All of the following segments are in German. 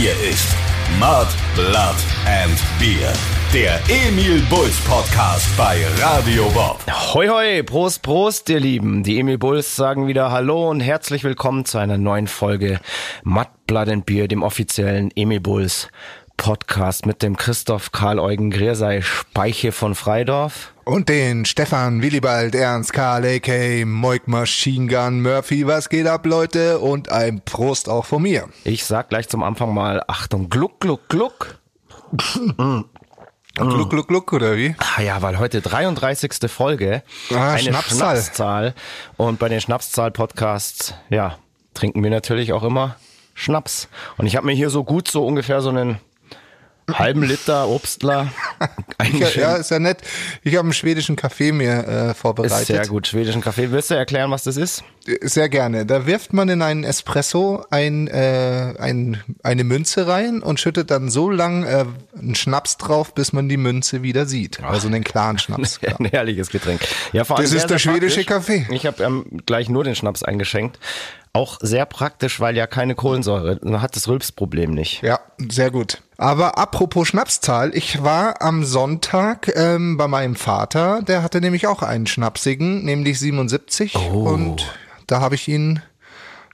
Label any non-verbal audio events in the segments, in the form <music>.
Hier ist Mud, Blood and Beer. Der Emil Bulls Podcast bei Radio Bob. Hoi hoi, Prost, Prost, ihr Lieben. Die Emil Bulls sagen wieder Hallo und herzlich willkommen zu einer neuen Folge Mud, Blood and Beer, dem offiziellen Emil Bulls Podcast mit dem Christoph Karl Eugen Griersei Speiche von Freidorf. Und den Stefan Willibald Ernst Karl A.K. Moik Machine Gun Murphy. Was geht ab, Leute? Und ein Prost auch von mir. Ich sag gleich zum Anfang mal Achtung, gluck, gluck, gluck. Gluck, gluck, gluck, oder wie? Ah ja, weil heute 33. Folge, Ah, eine Schnapszahl. Schnapszahl. Und bei den Schnapszahl-Podcasts, ja, trinken wir natürlich auch immer Schnaps. Und ich habe mir hier so gut so ungefähr so einen halben Liter Obstler <laughs> Ja, eingeschenkt. ja, ist ja nett. Ich habe einen schwedischen Kaffee mir äh, Ist vorbereitet. sehr gut. Schwedischen Kaffee. Willst du erklären, was das ist? Sehr gerne. Da wirft man in einen Espresso ein, äh, ein, eine Münze rein und schüttet dann so lang äh, einen Schnaps drauf, bis man die Münze wieder sieht. Also einen klaren Schnaps. <laughs> Ein herrliches Getränk. Ja, vor allem Das sehr, ist der schwedische praktisch. Kaffee. Ich habe ähm, gleich nur den Schnaps eingeschenkt. Auch sehr praktisch, weil ja keine Kohlensäure. Man hat das Rülpsproblem nicht. Ja, sehr gut. Aber apropos Schnapszahl, ich war am Sonntag ähm, bei meinem Vater, der hatte nämlich auch einen Schnapsigen, nämlich 77 und da habe ich ihn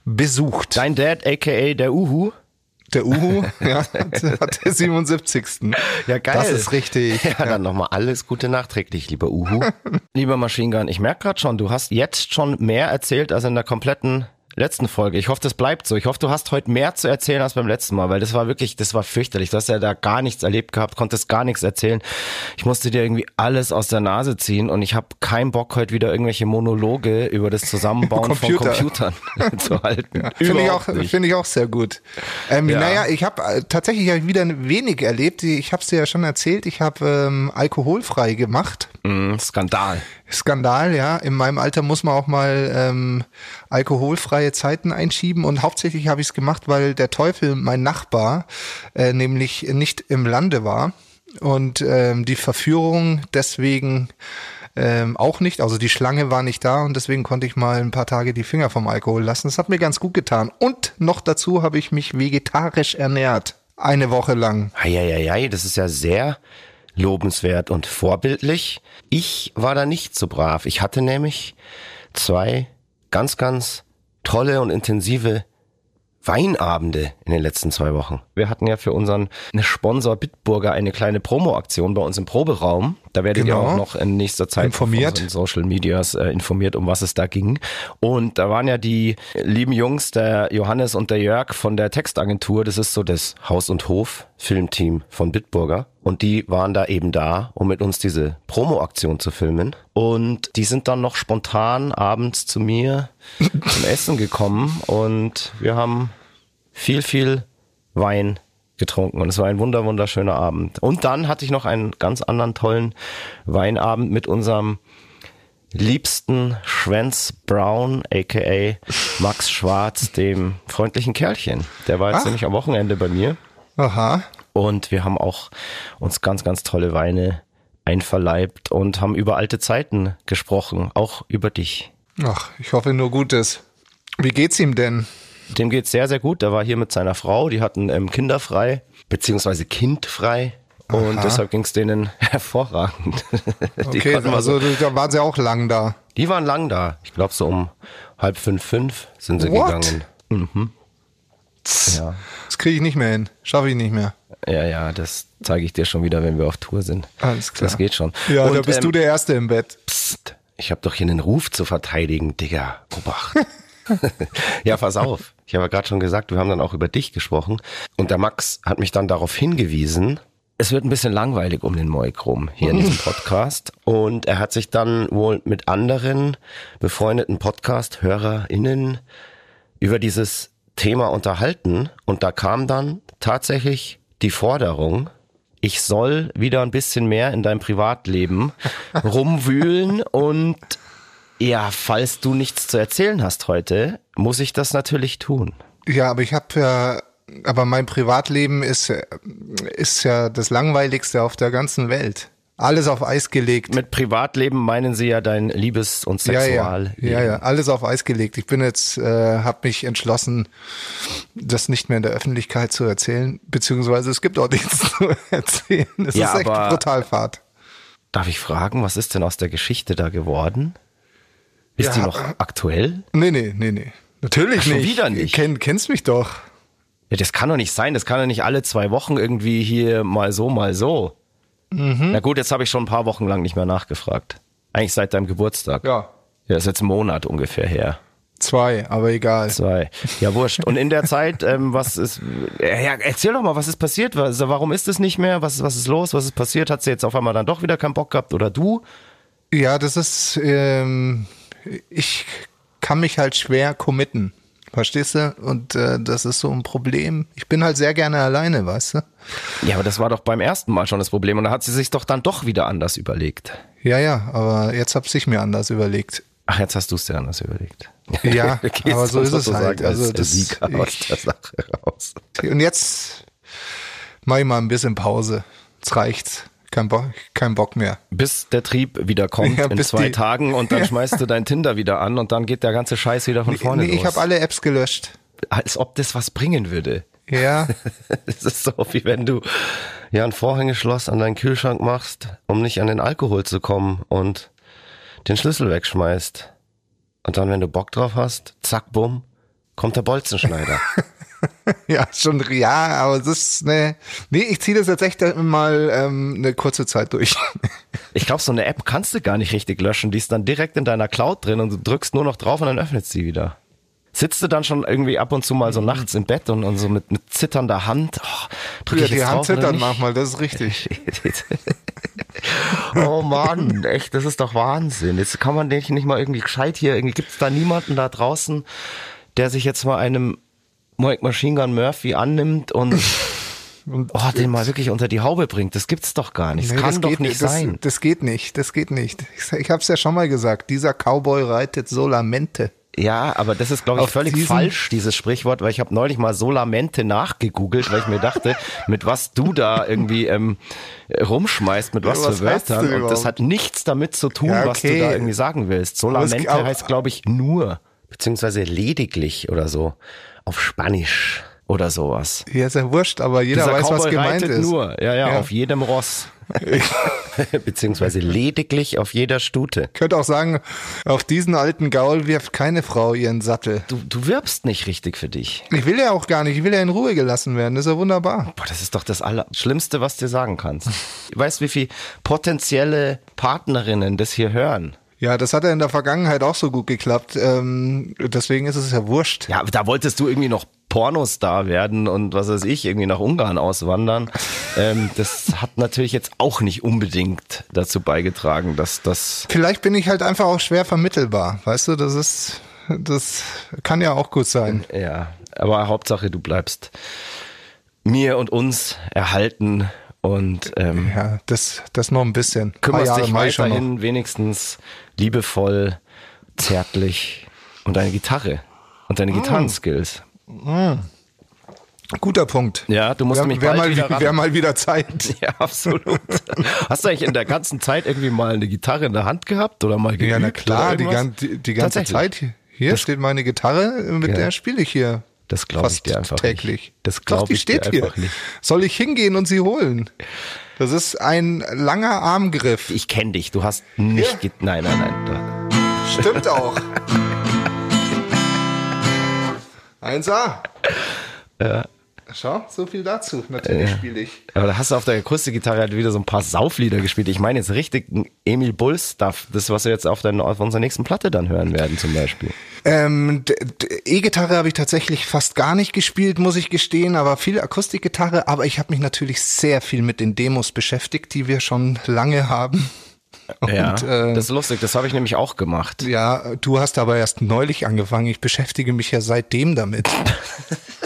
besucht. Dein Dad, aka der Uhu. Der Uhu, ja, <laughs> der hat der 77. Ja, geil. Das ist richtig. Ja, dann nochmal alles Gute nachträglich, lieber Uhu. <laughs> lieber Machine Gun, ich merke gerade schon, du hast jetzt schon mehr erzählt als in der kompletten letzten Folge. Ich hoffe, das bleibt so. Ich hoffe, du hast heute mehr zu erzählen als beim letzten Mal, weil das war wirklich, das war fürchterlich. Du hast ja da gar nichts erlebt gehabt, konntest gar nichts erzählen. Ich musste dir irgendwie alles aus der Nase ziehen und ich habe keinen Bock, heute wieder irgendwelche Monologe über das Zusammenbauen von Computer. Computern <laughs> zu halten. Finde ich, auch, finde ich auch sehr gut. Ähm, Ja. Naja, ich habe äh, tatsächlich hab wieder wenig erlebt. Ich habe es dir ja schon erzählt. Ich habe ähm, alkoholfrei gemacht. Mm, Skandal. Skandal, ja. In meinem Alter muss man auch mal ähm, alkoholfreie Zeiten einschieben und hauptsächlich habe ich es gemacht, weil der Teufel, mein Nachbar, äh, nämlich nicht im Lande war und ähm, die Verführung deswegen ähm, auch nicht, also die Schlange war nicht da und deswegen konnte ich mal ein paar Tage die Finger vom Alkohol lassen. Das hat mir ganz gut getan. Und noch dazu habe ich mich vegetarisch ernährt. Eine Woche lang. Eieiei, das ist ja sehr lobenswert und vorbildlich. Ich war da nicht so brav. Ich hatte nämlich zwei ganz, ganz tolle und intensive Weinabende in den letzten zwei Wochen. Wir hatten ja für unseren Sponsor Bitburger eine kleine Promo-Aktion bei uns im Proberaum. Da werdet Genau. ihr auch noch in nächster Zeit Informiert. unseren Social Medias äh, informiert, um was es da ging. Und da waren ja die lieben Jungs, der Johannes und der Jörg von der Textagentur. Das ist so das Haus- und Hof-Filmteam von Bitburger. Und die waren da eben da, um mit uns diese Promo-Aktion zu filmen. Und die sind dann noch spontan abends zu mir zum Essen gekommen und wir haben viel, viel Wein getrunken und es war ein wunder, wunderschöner Abend. Und dann hatte ich noch einen ganz anderen tollen Weinabend mit unserem liebsten Schwänz Brown, aka Max Schwarz, dem freundlichen Kerlchen. Der war jetzt Ach. nämlich am Wochenende bei mir Aha. und wir haben auch uns ganz, ganz tolle Weine einverleibt und haben über alte Zeiten gesprochen, auch über dich. Ach, ich hoffe nur Gutes. Wie geht's ihm denn? Dem geht's sehr, sehr gut. Der war hier mit seiner Frau, die hatten ähm, kinderfrei, beziehungsweise kindfrei. Und Aha. deshalb ging's denen <laughs> hervorragend. die, Okay, mal so, also da waren sie auch lang da. die waren lang da. Ich glaube, so um halb fünf, fünf sind sie What? gegangen. Mhm. Ja. Das kriege ich nicht mehr hin. Schaffe ich nicht mehr. ja, ja, das zeige ich dir schon wieder, wenn wir auf Tour sind. Alles klar. Das geht schon. Ja, Und, da bist ähm, du der Erste im Bett. Psst, ich habe doch hier einen Ruf zu verteidigen, Digga. Obacht. <laughs> <laughs> ja, pass auf. Ich habe ja gerade schon gesagt, wir haben dann auch über dich gesprochen. Und der Max hat mich dann darauf hingewiesen, es wird ein bisschen langweilig um den Moik rum hier in diesem <laughs> Podcast. Und er hat sich dann wohl mit anderen befreundeten Podcast-HörerInnen über dieses Thema unterhalten. Und da kam dann tatsächlich die Forderung, ich soll wieder ein bisschen mehr in deinem Privatleben <laughs> rumwühlen und ja, falls du nichts zu erzählen hast heute, muss ich das natürlich tun. Ja, aber ich habe ja, aber mein Privatleben ist, ist ja das langweiligste auf der ganzen Welt. Alles auf Eis gelegt. Mit Privatleben meinen sie ja dein Liebes- und ja, Sexual. ja, ja, ja, alles auf Eis gelegt. Ich bin jetzt, äh, habe mich entschlossen, das nicht mehr in der Öffentlichkeit zu erzählen, beziehungsweise es gibt auch nichts <laughs> zu erzählen. Es Ja, ist echt brutal fad. Darf ich fragen, was ist denn aus der Geschichte da geworden? Ist die Ja, noch aktuell? Nee, nee, nee, nee. Natürlich Ach, schon nicht. wieder nicht. Kenn, kennst mich doch. Ja, das kann doch nicht sein. Das kann doch nicht alle zwei Wochen irgendwie hier mal so, mal so. Mhm. Na gut, jetzt habe ich schon ein paar Wochen lang nicht mehr nachgefragt. Eigentlich seit deinem Geburtstag. Ja. Ja, ist jetzt ein Monat ungefähr her. Zwei, aber egal. Zwei. Ja, wurscht. Und in der Zeit, ähm, was ist, ja, erzähl doch mal, was ist passiert? Was, warum ist es nicht mehr? Was, was ist los? Was ist passiert? Hat sie jetzt auf einmal dann doch wieder keinen Bock gehabt? Oder du? Ja, das ist, ähm, ich kann mich halt schwer committen. Verstehst du? Und äh, das ist so ein Problem. Ich bin halt sehr gerne alleine, weißt du? Ja, aber das war doch beim ersten Mal schon das Problem. Und da hat sie sich doch dann doch wieder anders überlegt. Ja, ja, aber jetzt hab ich mir anders überlegt. Ach, jetzt hast du es dir anders überlegt. Ja, <laughs> aber so ist es halt. Also als das, Sieger aus ich, der Sache raus. und jetzt mach ich mal ein bisschen Pause. Jetzt reicht's. Kein Bock, kein Bock mehr. Bis der Trieb wieder kommt Ja, in zwei Tagen und dann schmeißt du dein Tinder wieder an und dann geht der ganze Scheiß wieder von vorne Nee, los. ich habe alle Apps gelöscht. Als ob das was bringen würde. Ja, <laughs> Es ist so, wie wenn du ja ein Vorhängeschloss an deinen Kühlschrank machst, um nicht an den Alkohol zu kommen und den Schlüssel wegschmeißt. Und dann, wenn du Bock drauf hast, zack, bumm, kommt der Bolzenschneider. <laughs> <laughs> ja, schon, ja, aber das ist, ne, nee, ich ziehe das jetzt echt mal ähm, eine kurze Zeit durch. <laughs> Ich glaube, so eine App kannst du gar nicht richtig löschen. Die ist dann direkt in deiner Cloud drin und du drückst nur noch drauf und dann öffnet sie wieder. Sitzt du dann schon irgendwie ab und zu mal so nachts im Bett und, und so mit, mit zitternder Hand? Oh, drück Ja, ich die Hand nicht? manchmal, das ist richtig. <laughs> oh Mann, echt, das ist doch Wahnsinn. Jetzt kann man den nicht mal irgendwie gescheit hier, irgendwie gibt's da niemanden da draußen, der sich jetzt mal einem Mike Machine Gun Murphy annimmt und <laughs> Und oh, den mal wirklich unter die Haube bringt. Das gibt's doch gar nicht. Das Nee, kann das doch geht nicht das, sein. Das geht nicht, das geht nicht. Ich, ich habe es ja schon mal gesagt, dieser Cowboy reitet Solamente. Ja, aber das ist, glaube ich, Auf völlig diesen- falsch, dieses Sprichwort, weil ich habe neulich mal Solamente nachgegoogelt, weil ich mir dachte, <laughs> mit was du da irgendwie ähm, rumschmeißt, mit was, Ja, was für Wörtern. Und das hat nichts damit zu tun, Ja, was du okay. da irgendwie sagen willst. Solamente Das- heißt, glaube ich, nur, beziehungsweise lediglich oder so, auf Spanisch oder sowas. Ja, ist ja wurscht, aber jeder Dieser weiß, was Cowboy gemeint reitet ist. nur, ja, ja, Ja. auf jedem Ross. <laughs> beziehungsweise lediglich auf jeder Stute. Ich könnte auch sagen, auf diesen alten Gaul wirft keine Frau ihren Sattel. Du, du wirbst nicht richtig für dich. Ich will ja auch gar nicht, ich will ja in Ruhe gelassen werden, das ist ja wunderbar. Boah, das ist doch das Allerschlimmste, was du dir sagen kannst. Weißt du, wie viele potenzielle Partnerinnen das hier hören? Ja, das hat ja in der Vergangenheit auch so gut geklappt, ähm, deswegen ist es ja wurscht. Ja, da wolltest du irgendwie noch Pornostar werden und was weiß ich, irgendwie nach Ungarn auswandern. Ähm, das hat natürlich jetzt auch nicht unbedingt dazu beigetragen, dass das. Vielleicht bin ich halt einfach auch schwer vermittelbar, weißt du, das ist, das kann ja auch gut sein. Ja, aber Hauptsache, du bleibst mir und uns erhalten und ähm, Ja, das, das noch ein bisschen. Kümmerst dich weiterhin wenigstens liebevoll, zärtlich und deine Gitarre und deine Gitarrenskills. Guter Punkt. Ja, du musst Wär, nämlich wär, bald mal, wieder wär mal wieder Zeit. <laughs> Ja, absolut. Hast du eigentlich in der ganzen Zeit irgendwie mal eine Gitarre in der Hand gehabt oder mal geübt? Ja, na klar, die, die, die ganze? Zeit. hier- Hier Das- steht meine Gitarre, mit Ja. der spiele ich hier. Das glaube ich dir einfach täglich. nicht. Das glaube die ich dir steht hier. einfach nicht. Soll ich hingehen und sie holen? Das ist ein langer Armgriff. Ich kenne dich, du hast nicht... Ja. Nein, nein, nein. Stimmt auch. <laughs> 1A. Ja. Schau, so viel dazu. Natürlich spiele ich. Aber da hast du auf der Akustikgitarre halt wieder so ein paar Sauflieder gespielt. Ich meine jetzt richtig Emil Bull-Stuff. Das, was wir jetzt auf, dein, auf unserer nächsten Platte dann hören werden zum Beispiel. Ähm, E-Gitarre habe ich tatsächlich fast gar nicht gespielt, muss ich gestehen, aber viel Akustikgitarre. Aber ich habe mich natürlich sehr viel mit den Demos beschäftigt, die wir schon lange haben. <laughs> ja, Und, äh, das ist lustig. Das habe ich nämlich auch gemacht. Ja, du hast aber erst neulich angefangen. Ich beschäftige mich ja seitdem damit. <laughs>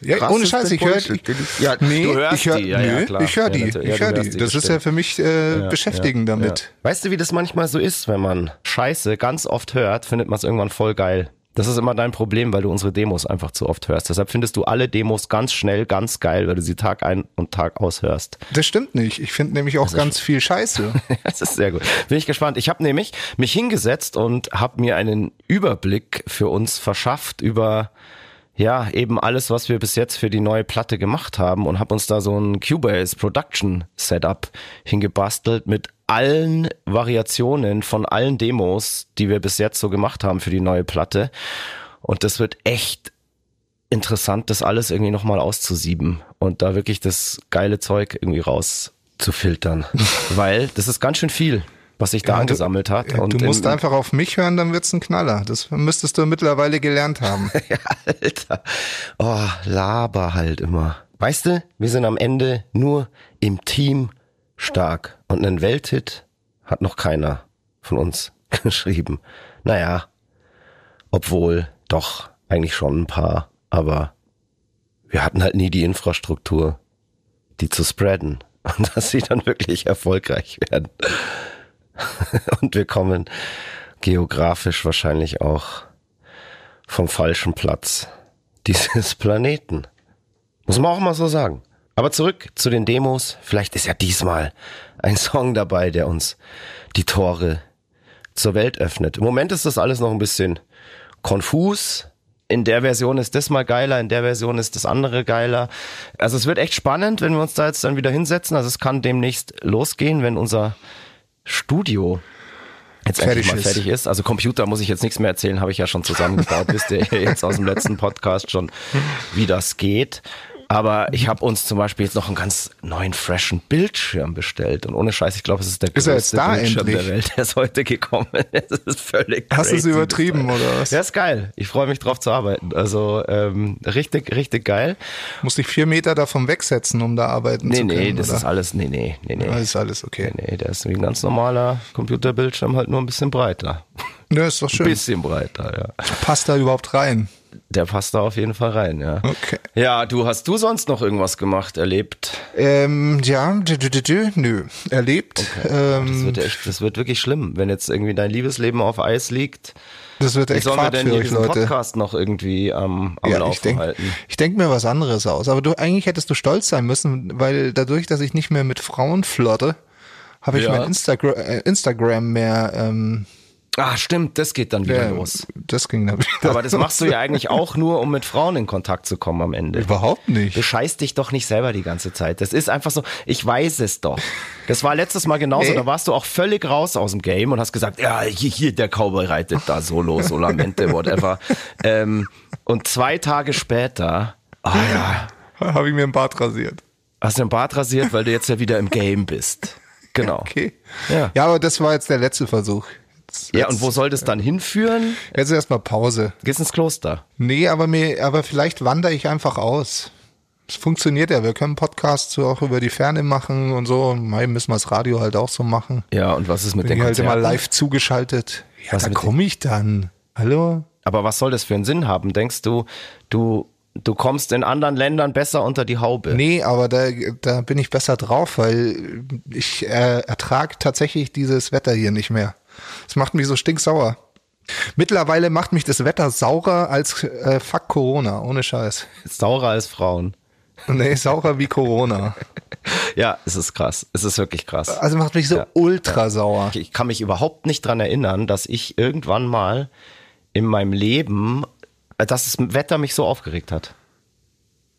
Ja, ohne Scheiß, ich höre Ja, nee, du hörst ich hör, die. Ja, nö, ja, ich höre die. ich du höre die. Das ist ja bestimmt. für mich äh, beschäftigen damit. Weißt du, wie das manchmal so ist, wenn man Scheiße ganz oft hört, findet man es irgendwann voll geil. Das ist immer dein Problem, weil du unsere Demos einfach zu oft hörst. Deshalb findest du alle Demos ganz schnell, ganz geil, weil du sie Tag ein und Tag aus hörst. Das stimmt nicht. Ich finde nämlich auch ganz viel Scheiße. <laughs> das ist sehr gut. Bin ich gespannt. Ich habe nämlich mich hingesetzt und habe mir einen Überblick für uns verschafft über ja, eben alles, was wir bis jetzt für die neue Platte gemacht haben und habe uns da so ein Cubase Production Setup hingebastelt mit allen Variationen von allen Demos, die wir bis jetzt so gemacht haben für die neue Platte. Und das wird echt interessant, das alles irgendwie nochmal auszusieben und da wirklich das geile Zeug irgendwie rauszufiltern. <laughs> Weil das ist ganz schön viel was sich da ja, angesammelt du, hat. Und du musst in, einfach auf mich hören, dann wird's ein Knaller. Das müsstest du mittlerweile gelernt haben. <laughs> ja, Alter. Oh, laber halt immer. Weißt du, wir sind am Ende nur im Team stark. Und einen Welthit hat noch keiner von uns <laughs> geschrieben. Naja, obwohl doch eigentlich schon ein paar, aber wir hatten halt nie die Infrastruktur, die zu spreaden <laughs> und dass sie dann wirklich erfolgreich werden. <laughs> und wir kommen geografisch wahrscheinlich auch vom falschen Platz dieses <laughs> Planeten. Muss man auch mal so sagen. Aber zurück zu den Demos. Vielleicht ist ja diesmal ein Song dabei, der uns die Tore zur Welt öffnet. Im Moment ist das alles noch ein bisschen konfus. In der Version ist das mal geiler, in der Version ist das andere geiler. Also es wird echt spannend, wenn wir uns da jetzt dann wieder hinsetzen. Also es kann demnächst losgehen, wenn unser Studio jetzt fertig endlich mal ist. fertig ist. Also Computer muss ich jetzt nichts mehr erzählen, habe ich ja schon zusammengebaut. Wisst ihr <laughs> jetzt aus dem letzten Podcast schon, wie das geht. Aber ich habe uns zum Beispiel jetzt noch einen ganz neuen, freshen Bildschirm bestellt. Und ohne Scheiß, ich glaube, es ist der ist größte Bildschirm endlich? der Welt, der ist heute gekommen. <laughs> Es ist völlig Hast du es übertrieben, oder was? Ja, ist geil. Ich freue mich drauf zu arbeiten. Also ähm, richtig, richtig geil. Muss ich vier Meter davon wegsetzen, um da arbeiten nee, zu können? Nee, nee, das ist alles, nee, nee, nee, nee. Ja, ist alles okay. Nee, nee, der ist wie ein ganz normaler Computerbildschirm, halt nur ein bisschen breiter. Ja, ist doch schön. Ein bisschen breiter, ja. Passt da überhaupt rein? Der passt da auf jeden Fall rein, ja. Okay. Ja, du, hast du sonst noch irgendwas gemacht, erlebt? Ähm, ja, dü, dü, dü, nö, erlebt. Okay. Ähm, das wird echt, das wird wirklich schlimm, wenn jetzt irgendwie dein Liebesleben auf Eis liegt. Das wird echt Wie sollen wir denn diesen Leute? Podcast noch irgendwie am, am ja, Laufen ich denk, halten? Ich denke mir was anderes aus. Aber du, eigentlich hättest du stolz sein müssen, weil dadurch, dass ich nicht mehr mit Frauen flotte, habe ich ja. mein Instagram, äh, Instagram mehr ähm, Ah, stimmt, das geht dann wieder ja, los. Das ging dann wieder Aber das machst du ja eigentlich auch nur, um mit Frauen in Kontakt zu kommen am Ende. Überhaupt nicht. Du scheißt dich doch nicht selber die ganze Zeit. Das ist einfach so, ich weiß es doch. Das war letztes Mal genauso, nee. da warst du auch völlig raus aus dem Game und hast gesagt, ja, hier, hier der Cowboy reitet da Solo, Solamente, whatever. <laughs> ähm, und zwei Tage später, ah oh ja. Habe ich mir ein Bart rasiert. Hast du ein Bart rasiert, weil du jetzt ja wieder im Game bist. Genau. <laughs> Okay. Ja. ja, aber das war jetzt der letzte Versuch. Jetzt, ja, und wo soll das dann hinführen? Jetzt erstmal Pause. Gehst ins Kloster? Nee, aber mir, aber vielleicht wandere ich einfach aus. Es funktioniert ja. Wir können Podcasts auch über die Ferne machen und so. Mai müssen wir das Radio halt auch so machen. Ja, und was ist mit Bin den halt immer live zugeschaltet. Ja, was da komme ich dann. Hallo? Aber was soll das für einen Sinn haben? Denkst du, du du kommst in anderen Ländern besser unter die Haube. Nee, aber da, da bin ich besser drauf, weil ich äh, ertrage tatsächlich dieses Wetter hier nicht mehr. Das macht mich so stinksauer. Mittlerweile macht mich das Wetter saurer als äh, fuck Corona, ohne Scheiß. Saurer als Frauen. Nee, saurer wie Corona. <laughs> ja, es ist krass. Es ist wirklich krass. Also macht mich so ja. ultra sauer. Ich kann mich überhaupt nicht dran erinnern, dass ich irgendwann mal in meinem Leben, äh, dass das Wetter mich so aufgeregt hat.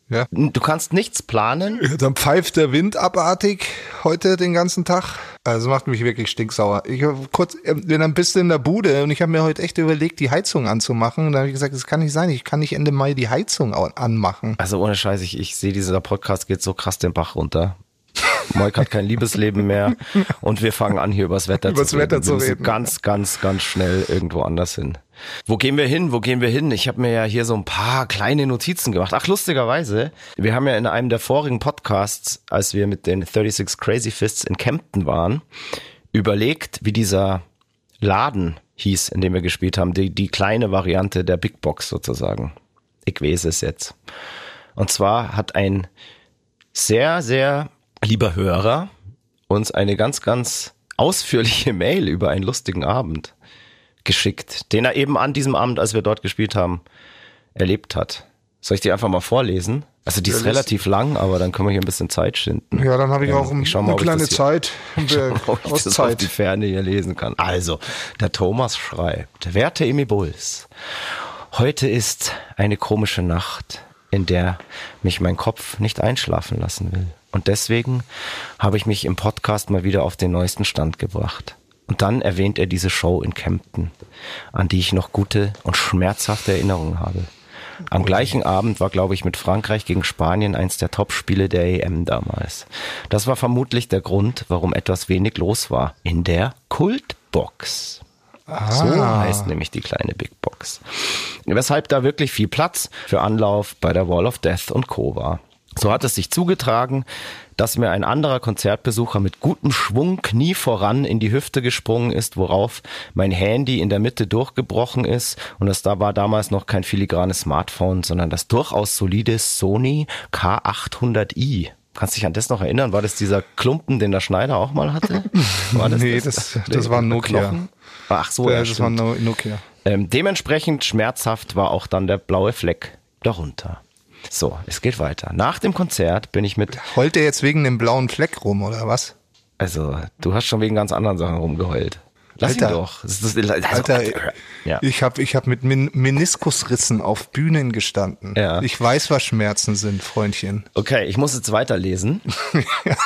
Ja. Du kannst nichts planen. Ja, dann pfeift der Wind abartig heute den ganzen Tag. Also macht mich wirklich stinksauer. Ich kurz, äh, bin ein bisschen in der Bude und ich habe mir heute echt überlegt, die Heizung anzumachen. Und da habe ich gesagt, das kann nicht sein. Ich kann nicht Ende Mai die Heizung anmachen. Also ohne Scheiß, ich, ich sehe, dieser Podcast geht so krass den Bach runter. Moik hat kein Liebesleben mehr und wir fangen an, hier übers Wetter übers zu Wetter reden. Zu reden. Ganz, ganz, ganz schnell irgendwo anders hin. Wo gehen wir hin? Wo gehen wir hin? Ich habe mir ja hier so ein paar kleine Notizen gemacht. Ach, lustigerweise, wir haben ja in einem der vorigen Podcasts, als wir mit den 36 Crazy Fists in Kempten waren, überlegt, wie dieser Laden hieß, in dem wir gespielt haben, die, die kleine Variante der Big Box sozusagen. Ich weiß es jetzt. Und zwar hat ein sehr, sehr lieber Hörer, uns eine ganz, ganz ausführliche <laughs> Mail über einen lustigen Abend geschickt, den er eben an diesem Abend, als wir dort gespielt haben, erlebt hat. Soll ich die einfach mal vorlesen? Also die ist Ja, relativ lang, aber dann können wir hier ein bisschen Zeit schinden. Ja, dann habe ich auch ich schau mal, eine ich kleine Zeit. <laughs> Haben wir ob ich das auf die. Ferne hier lesen kann. Also, der Thomas schreibt, werte Emi Bulls, heute ist eine komische Nacht, in der mich mein Kopf nicht einschlafen lassen will. Und deswegen habe ich mich im Podcast mal wieder auf den neuesten Stand gebracht. Und dann erwähnt er diese Show in Kempten, an die ich noch gute und schmerzhafte Erinnerungen habe. Am gleichen Abend war, glaube ich, mit Frankreich gegen Spanien eins der Top-Spiele der EM damals. Das war vermutlich der Grund, warum etwas wenig los war. In der Kultbox. So heißt nämlich die kleine Big Box. Weshalb da wirklich viel Platz für Anlauf bei der Wall of Death und Co. war. So hat es sich zugetragen, dass mir ein anderer Konzertbesucher mit gutem Schwung Knie voran in die Hüfte gesprungen ist, worauf mein Handy in der Mitte durchgebrochen ist. Und das da war damals noch kein filigranes Smartphone, sondern das durchaus solide Sony K800i. Kannst dich an das noch erinnern? War das dieser Klumpen, den der Schneider auch mal hatte? <laughs> War Nee, das- das war ein Nokia. Knochen? Ach so, Ja, ja, das war. No- Nokia. Ähm, dementsprechend schmerzhaft war auch dann der blaue Fleck darunter. So, es geht weiter. Nach dem Konzert bin ich mit, Heult der jetzt wegen dem blauen Fleck rum, oder was? also du hast schon wegen ganz anderen Sachen rumgeheult. Lass ihn Alter. doch. Das ist, also, Alter, ja. ich habe ich hab mit Min Meniskusrissen auf Bühnen gestanden. Ja. Ich weiß, was Schmerzen sind, Freundchen. Okay, ich muss jetzt weiterlesen. <laughs> Ja.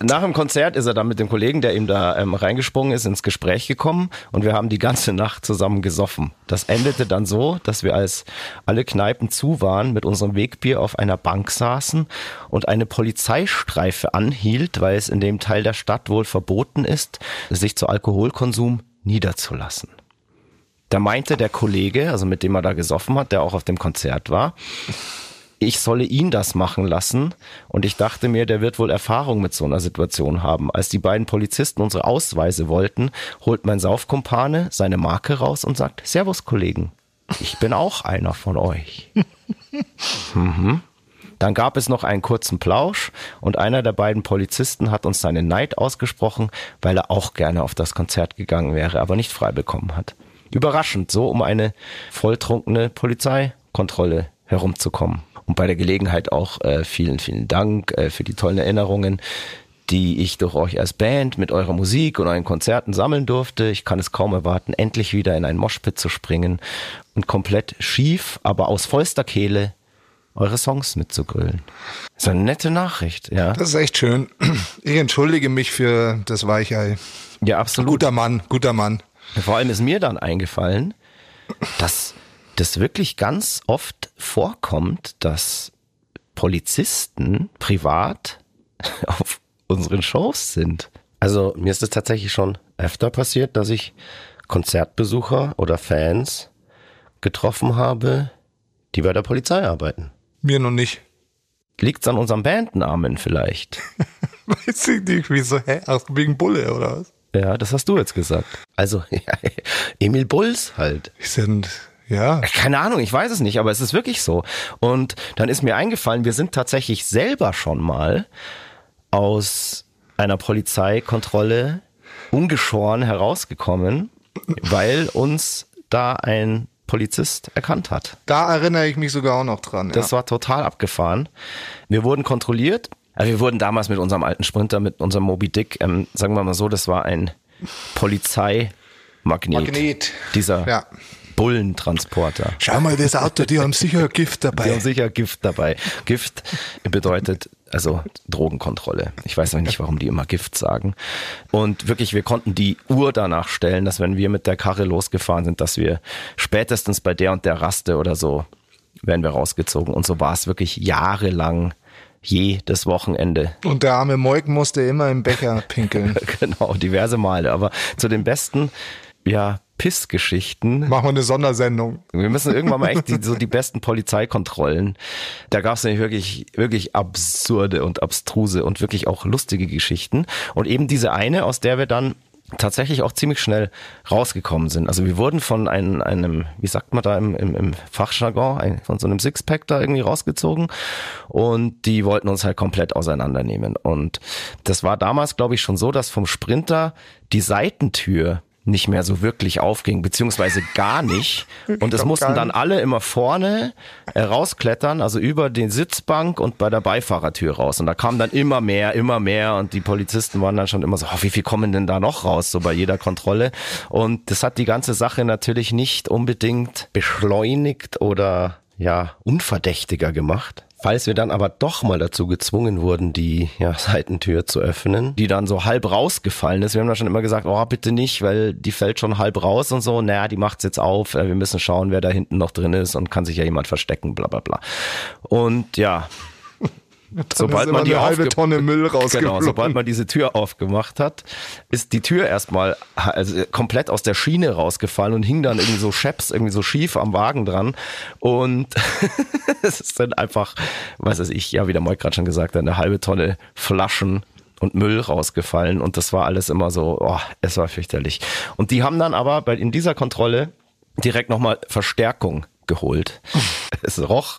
Nach dem Konzert ist er dann mit dem Kollegen, der ihm da ähm, reingesprungen ist, ins Gespräch gekommen und wir haben die ganze Nacht zusammen gesoffen. Das endete dann so, dass wir als alle Kneipen zu waren, mit unserem Wegbier auf einer Bank saßen und eine Polizeistreife anhielt, weil es in dem Teil der Stadt wohl verboten ist, sich zu Alkoholkonsum niederzulassen. Da meinte der Kollege, also mit dem er da gesoffen hat, der auch auf dem Konzert war, ich solle ihn das machen lassen. Und ich dachte mir, der wird wohl Erfahrung mit so einer Situation haben. Als die beiden Polizisten unsere Ausweise wollten, holt mein Saufkumpane seine Marke raus und sagt, Servus Kollegen, ich bin auch einer von euch. <laughs> mhm. Dann gab es noch einen kurzen Plausch und einer der beiden Polizisten hat uns seinen Neid ausgesprochen, weil er auch gerne auf das Konzert gegangen wäre, aber nicht frei bekommen hat. Überraschend, so um eine volltrunkene Polizeikontrolle herumzukommen. Und bei der Gelegenheit auch äh, vielen, vielen Dank äh, für die tollen Erinnerungen, die ich durch euch als Band mit eurer Musik und euren Konzerten sammeln durfte. Ich kann es kaum erwarten, endlich wieder in einen Moshpit zu springen und komplett schief, aber aus vollster Kehle eure Songs mitzugrölen. Das ist eine nette Nachricht, ja. Das ist echt schön. Ich entschuldige mich für das Weichei. Ja, absolut. Guter Mann, guter Mann. Vor allem ist mir dann eingefallen, dass das wirklich ganz oft vorkommt, dass Polizisten privat <laughs> auf unseren Shows sind. Also mir ist es tatsächlich schon öfter passiert, dass ich Konzertbesucher oder Fans getroffen habe, die bei der Polizei arbeiten. Mir noch nicht. Liegt's an unserem Bandennamen vielleicht? <laughs> Weiß ich nicht, wieso, hä? Ach, wegen Bulle, oder was? Ja, das hast du jetzt gesagt. Also, <laughs> ja, Emil Bulls halt. Die sind, ja. Keine Ahnung, ich weiß es nicht, aber es ist wirklich so. Und dann ist mir eingefallen, wir sind tatsächlich selber schon mal aus einer Polizeikontrolle ungeschoren herausgekommen, weil uns da ein Polizist erkannt hat. Da erinnere ich mich sogar auch noch dran. Das ja. war total abgefahren. Wir wurden kontrolliert. Wir wurden damals mit unserem alten Sprinter, mit unserem Moby Dick, ähm, sagen wir mal so, das war ein Polizeimagnet. Magnet. Dieser Ja. Bullentransporter. Schau mal, das Auto, die haben sicher Gift Die haben dabei. sicher Gift dabei. Gift bedeutet also Drogenkontrolle. Ich weiß auch nicht, warum die immer Gift sagen. Und wirklich, wir konnten die Uhr danach stellen, dass wenn wir mit der Karre losgefahren sind, dass wir spätestens bei der und der Raste oder so werden wir rausgezogen. Und so war es wirklich jahrelang jedes Wochenende. Und der arme Moik musste immer im Becher pinkeln. <laughs> genau, diverse Male. Aber zu den besten, ja, Pissgeschichten Machen wir eine Sondersendung. Wir müssen irgendwann mal echt die, so die besten Polizeikontrollen. Da gab es nämlich wirklich, wirklich absurde und abstruse und wirklich auch lustige Geschichten. Und eben diese eine, aus der wir dann tatsächlich auch ziemlich schnell rausgekommen sind. Also wir wurden von einem, einem wie sagt man da im, im, im Fachjargon, von so einem Sixpack da irgendwie rausgezogen und die wollten uns halt komplett auseinandernehmen. Und das war damals, glaube ich, schon so, dass vom Sprinter die Seitentür nicht mehr so wirklich aufging, beziehungsweise gar nicht. <laughs> Und es mussten dann alle immer vorne äh, rausklettern, also über den Sitzbank und bei der Beifahrertür raus. Und da kam dann immer mehr, immer mehr und die Polizisten waren dann schon immer so, oh, wie viel kommen denn da noch raus, so bei jeder Kontrolle. Und das hat die ganze Sache natürlich nicht unbedingt beschleunigt oder ja, unverdächtiger gemacht. Falls wir dann aber doch mal dazu gezwungen wurden, die ja, <laughs> Seitentür zu öffnen, die dann so halb rausgefallen ist. Wir haben da schon immer gesagt, oh, bitte nicht, weil die fällt schon halb raus und so. Naja, die macht's jetzt auf. Äh, wir müssen schauen, wer da hinten noch drin ist und kann sich ja jemand verstecken, bla bla bla. Und ja, sobald man die halbe Tonne Müll <laughs> Genau, sobald man diese Tür aufgemacht hat, ist die Tür erstmal also komplett aus der Schiene rausgefallen und hing dann irgendwie so scheps, irgendwie so schief am Wagen dran. Und <laughs> es ist dann einfach, was weiß ich, ja, wie der Moik gerade schon gesagt hat, eine halbe Tonne Flaschen und Müll rausgefallen. Und das war alles immer so, oh, es war fürchterlich. Und die haben dann aber bei, in dieser Kontrolle direkt nochmal Verstärkung geholt. <laughs> Es roch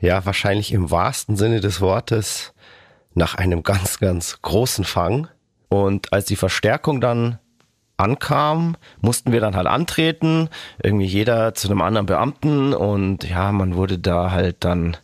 ja wahrscheinlich im wahrsten Sinne des Wortes nach einem ganz, ganz großen Fang. Und als die Verstärkung dann ankam, mussten wir dann halt antreten, irgendwie jeder zu einem anderen Beamten. Und ja, man wurde da halt dann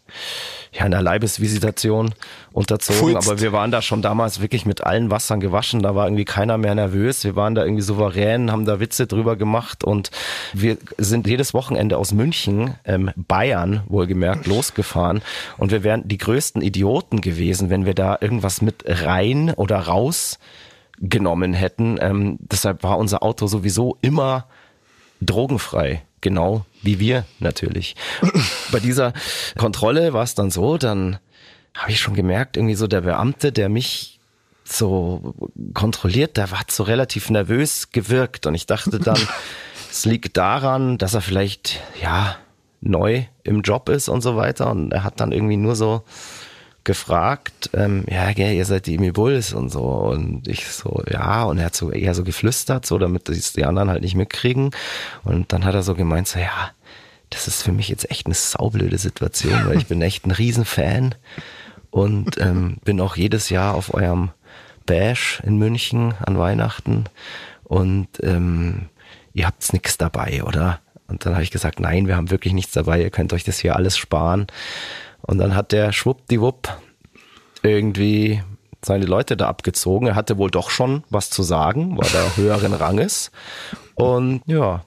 ja einer Leibesvisitation unterzogen, Fulst. aber wir waren da schon damals wirklich mit allen Wassern gewaschen, da war irgendwie keiner mehr nervös, wir waren da irgendwie souverän, haben da Witze drüber gemacht. Und wir sind jedes Wochenende aus München, ähm, Bayern wohlgemerkt, losgefahren. Und wir wären die größten Idioten gewesen, wenn wir da irgendwas mit rein oder raus genommen hätten. Ähm, deshalb war unser Auto sowieso immer drogenfrei. Genau wie wir natürlich. Bei dieser Kontrolle war es dann so, dann habe ich schon gemerkt, irgendwie so der Beamte, der mich so kontrolliert, der hat so relativ nervös gewirkt und ich dachte dann, <laughs> es liegt daran, dass er vielleicht, ja, neu im Job ist und so weiter und er hat dann irgendwie nur so gefragt, ähm, ja, gell, ihr seid die Emil Bulls und so. Und ich so, ja, und er hat so eher so geflüstert, so damit die anderen halt nicht mitkriegen. Und dann hat er so gemeint, so, ja, das ist für mich jetzt echt eine saublöde Situation, weil ich bin echt ein Riesenfan und ähm, bin auch jedes Jahr auf eurem Bash in München an Weihnachten und ähm, ihr habt's nix dabei, oder? Und dann habe ich gesagt, nein, wir haben wirklich nichts dabei, ihr könnt euch das hier alles sparen. Und dann hat der schwuppdiwupp irgendwie seine Leute da abgezogen. Er hatte wohl doch schon was zu sagen, weil er <laughs> höheren Ranges. Und ja,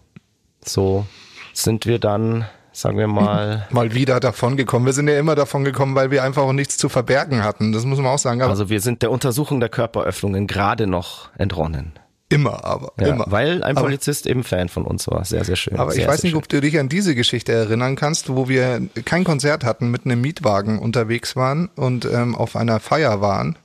so sind wir dann, sagen wir mal, <laughs> Mal wieder davon gekommen. Wir sind ja immer davon gekommen, weil wir einfach auch nichts zu verbergen hatten. Das muss man auch sagen. Also wir sind der Untersuchung der Körperöffnungen gerade noch entronnen. Immer, aber Ja, immer. weil ein Aber- Polizist eben Fan von uns war. Sehr, sehr schön. Aber sehr, ich weiß nicht, ob du dich an diese Geschichte erinnern kannst, wo wir kein Konzert hatten, mit einem Mietwagen unterwegs waren und ähm, auf einer Feier waren.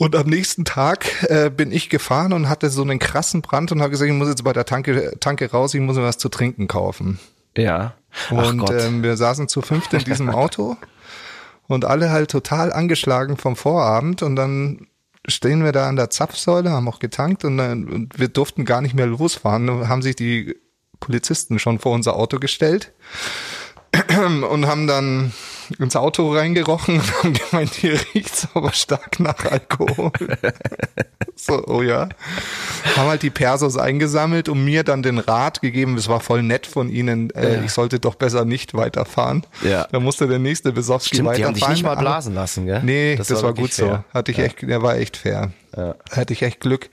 Und am nächsten Tag äh, bin ich gefahren und hatte so einen krassen Brand und habe gesagt, ich muss jetzt bei der Tanke, Tanke raus, ich muss mir was zu trinken kaufen. schön. Ja. Ach Und ähm, wir saßen zu fünft in diesem <laughs> Auto und alle halt total angeschlagen vom Vorabend und dann stehen wir da an der Zapfsäule, haben auch getankt und, dann, und wir durften gar nicht mehr losfahren. Haben sich die Polizisten schon vor unser Auto gestellt <clears throat> und haben dann ins Auto reingerochen und haben gemeint, hier riecht's aber stark nach Alkohol. <laughs> so, oh ja. Haben halt die Persos eingesammelt und mir dann den Rat gegeben, es war voll nett von ihnen, äh, Ja. ich sollte doch besser nicht weiterfahren. Ja. Da musste der nächste Besowski Stimmt, die weiterfahren. haben dich nicht mal blasen lassen, gell? Nee, das, war, wirklich gut so. fair. Hatte ich echt, der war echt fair. Hatte ich echt Glück.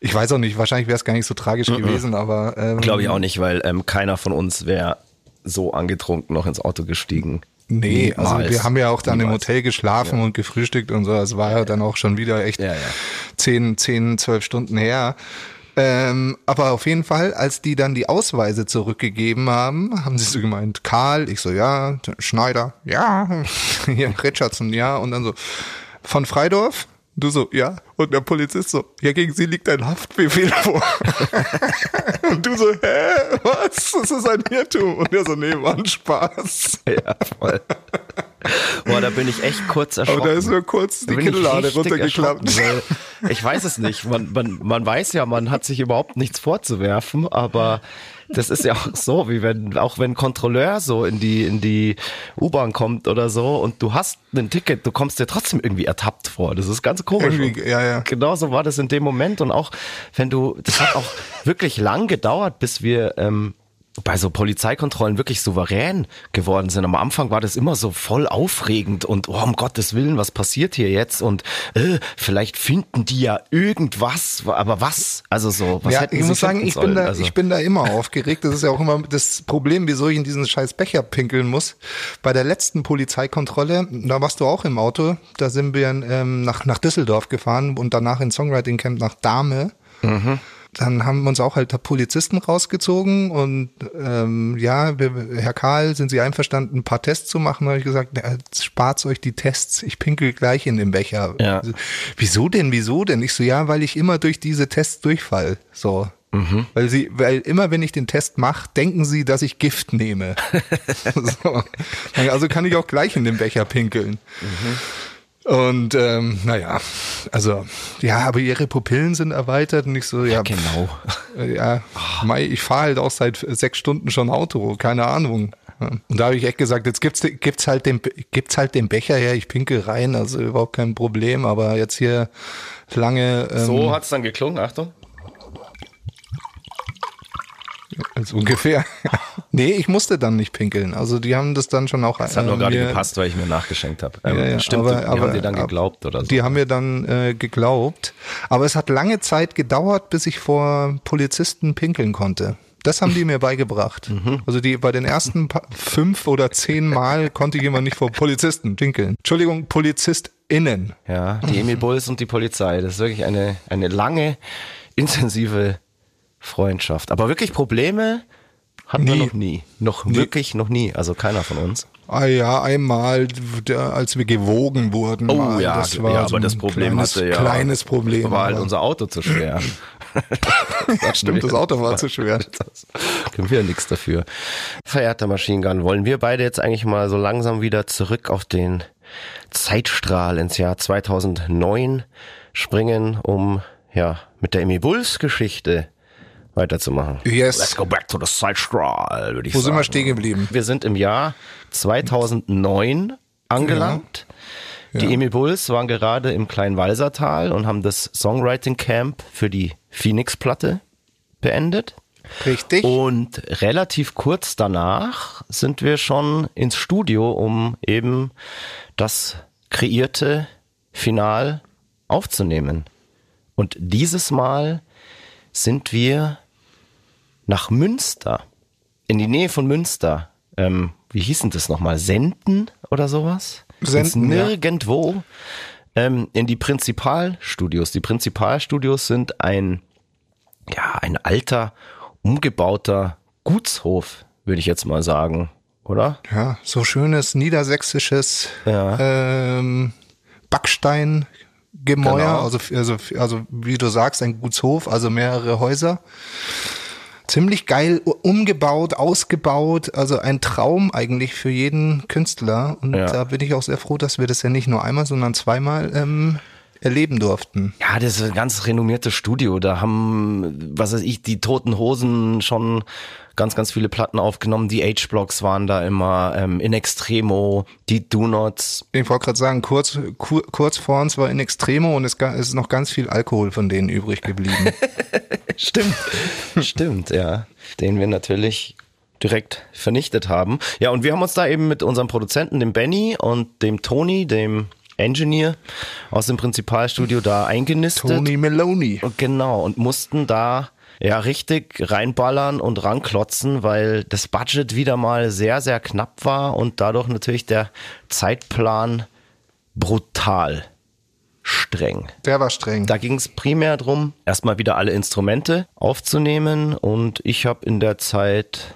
Ich weiß auch nicht, wahrscheinlich wäre es gar nicht so tragisch gewesen, aber ähm, Glaube ich auch nicht, weil ähm, keiner von uns wäre so angetrunken noch ins Auto gestiegen. Nee, also Niemals. wir haben ja auch dann im Niemals. Hotel geschlafen und gefrühstückt und so. Es war ja dann auch schon wieder echt Ja, ja. zehn, zehn, zwölf Stunden her. Ähm, aber auf jeden Fall, als die dann die Ausweise zurückgegeben haben, haben sie so gemeint, Karl, ich so, ja, Schneider, ja, <laughs> hier, Richardson, ja, und dann so, von Freidorf, du so, ja, und der Polizist so, ja, gegen sie liegt ein Haftbefehl vor. <laughs> und du so, hä, was, das ist ein Irrtum. Und er so, nee, war ein Spaß. Ja, voll. Boah, da bin ich echt kurz erschrocken. Aber da ist nur kurz die Kinnlade runtergeklappt. Ich weiß es nicht. Man, man, man weiß ja, man hat sich überhaupt nichts vorzuwerfen, aber das ist ja auch so, wie wenn, auch wenn ein Kontrolleur so in die, in die U-Bahn kommt oder so und du hast ein Ticket, du kommst dir trotzdem irgendwie ertappt vor. Das ist ganz komisch. Ja, ja. Genauso war das in dem Moment und auch wenn du, das hat auch wirklich lang gedauert, bis wir ähm, bei so Polizeikontrollen wirklich souverän geworden sind. Am Anfang war das immer so voll aufregend und oh, um Gottes Willen, was passiert hier jetzt? Und äh, vielleicht finden die ja irgendwas, aber was? Also so, was ja, hätten ich muss sagen, ich bin, da, also, ich bin da immer aufgeregt. Das ist ja auch immer das Problem, wieso ich in diesen scheiß Becher pinkeln muss. Bei der letzten Polizeikontrolle, da warst du auch im Auto, da sind wir ähm, nach, nach Düsseldorf gefahren und danach in Songwriting Camp nach Dahme. Mhm. Dann haben uns auch halt Polizisten rausgezogen und ähm, ja, wir, Herr Karl, sind Sie einverstanden, ein paar Tests zu machen? Da habe ich gesagt, na, spart euch die Tests, ich pinkel gleich in den Becher. Ja. Also, wieso denn, wieso denn? Ich so, ja, weil ich immer durch diese Tests durchfall. So. Weil sie, weil immer wenn ich den Test mache, denken sie, dass ich Gift nehme. <laughs> so. Also kann ich auch gleich in den Becher pinkeln. Und ähm, naja, also ja, aber ihre Pupillen sind erweitert und ich so, ja, genau. äh, ja, Mai, ich fahre halt auch seit sechs Stunden schon Auto, keine Ahnung. Ja. Und da habe ich echt gesagt, jetzt gibt's gibt's halt den gibt's halt den Becher her, ich pinkel rein, also überhaupt kein Problem. Aber jetzt hier lange ähm, So hat's dann geklungen, Achtung. also ungefähr. Nee, ich musste dann nicht pinkeln. Also die haben das dann schon auch. Das hat nur äh, gerade gepasst, weil ich mir nachgeschenkt habe. Ähm, Ja, ja, stimmt, aber- die aber- haben dir dann geglaubt oder so. Die haben mir dann äh, geglaubt. Aber es hat lange Zeit gedauert, bis ich vor Polizisten pinkeln konnte. Das haben die mir beigebracht. <laughs> Mhm. Also die bei den ersten fünf oder zehn Mal konnte immer nicht vor Polizisten pinkeln. Entschuldigung, PolizistInnen. Ja, die Emil <laughs> Bulls und die Polizei. Das ist wirklich eine, eine lange, intensive Freundschaft. Aber wirklich Probleme hatten wir Nie. noch nie. Noch wirklich noch nie. Also keiner von uns. Ah ja, einmal, als wir gewogen wurden. Oh mal, ja, das war ja so aber das ein Problem kleines, hatte ja. kleines Problem. War halt aber- unser Auto zu schwer. <laughs> Stimmt, das Auto war zu schwer. <laughs> Das können wir nichts dafür. Verehrter Machine Gun, wollen wir beide jetzt eigentlich mal so langsam wieder zurück auf den Zeitstrahl ins Jahr 2009 springen, um ja mit der Emmy Bulls Geschichte weiterzumachen. Yes. Let's go back to the Zeitstrahl, würde ich Wo sagen. sind wir stehen geblieben? Wir sind im Jahr 2009 angelangt. Die Emil Bulls waren gerade im Kleinwalsertal und haben das Songwriting Camp für die Phoenix-Platte beendet. Richtig. Und relativ kurz danach sind wir schon ins Studio, um eben das kreierte Final aufzunehmen. Und dieses Mal sind wir nach Münster, in die Nähe von Münster. Ähm, wie hieß denn das nochmal? Senden oder sowas? Senden, ja. Nirgendwo. Ähm, in die Prinzipalstudios. Die Prinzipalstudios sind ein, ja, ein alter, umgebauter Gutshof, würde ich jetzt mal sagen. Oder? Ja, so schönes niedersächsisches Ja. ähm, Backsteingemäuer, Genau. also, also, also wie du sagst, ein Gutshof, also mehrere Häuser. Ziemlich geil umgebaut, ausgebaut, also ein Traum eigentlich für jeden Künstler. Und Ja. da bin ich auch sehr froh, dass wir das ja nicht nur einmal, sondern zweimal ähm, erleben durften. Ja, das ist ein ganz renommiertes Studio. Da haben, was weiß ich, die Toten Hosen schon ganz, ganz viele Platten aufgenommen. Die H-Blocks waren da immer, ähm, In Extremo, die Do Nots. Ich wollte gerade sagen, kurz, kur, kurz vor uns war in Extremo und es ist noch ganz viel Alkohol von denen übrig geblieben. <laughs> Stimmt. Stimmt, ja. Den wir natürlich direkt vernichtet haben. Ja, und wir haben uns da eben mit unserem Produzenten, dem Benny und dem Tony, dem Engineer aus dem Prinzipalstudio da eingenistet. Tony Meloni. Und Genau, und mussten da ja richtig reinballern und ranklotzen, weil das Budget wieder mal sehr, sehr knapp war und dadurch natürlich der Zeitplan brutal streng. Der war streng. Da ging es primär drum, erstmal wieder alle Instrumente aufzunehmen und ich habe in der Zeit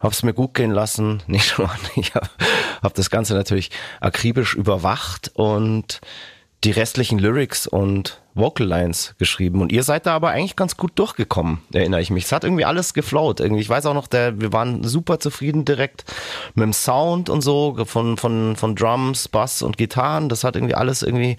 hab's mir gut gehen lassen. <laughs> Nee, schon mal nicht. Ich habe hab das Ganze natürlich akribisch überwacht und die restlichen Lyrics und Vocal Lines geschrieben. Und ihr seid da aber eigentlich ganz gut durchgekommen, erinnere ich mich. Es hat irgendwie alles geflowt. Irgendwie, ich weiß auch noch, der, wir waren super zufrieden direkt mit dem Sound und so, von, von, von Drums, Bass und Gitarren. Das hat irgendwie alles irgendwie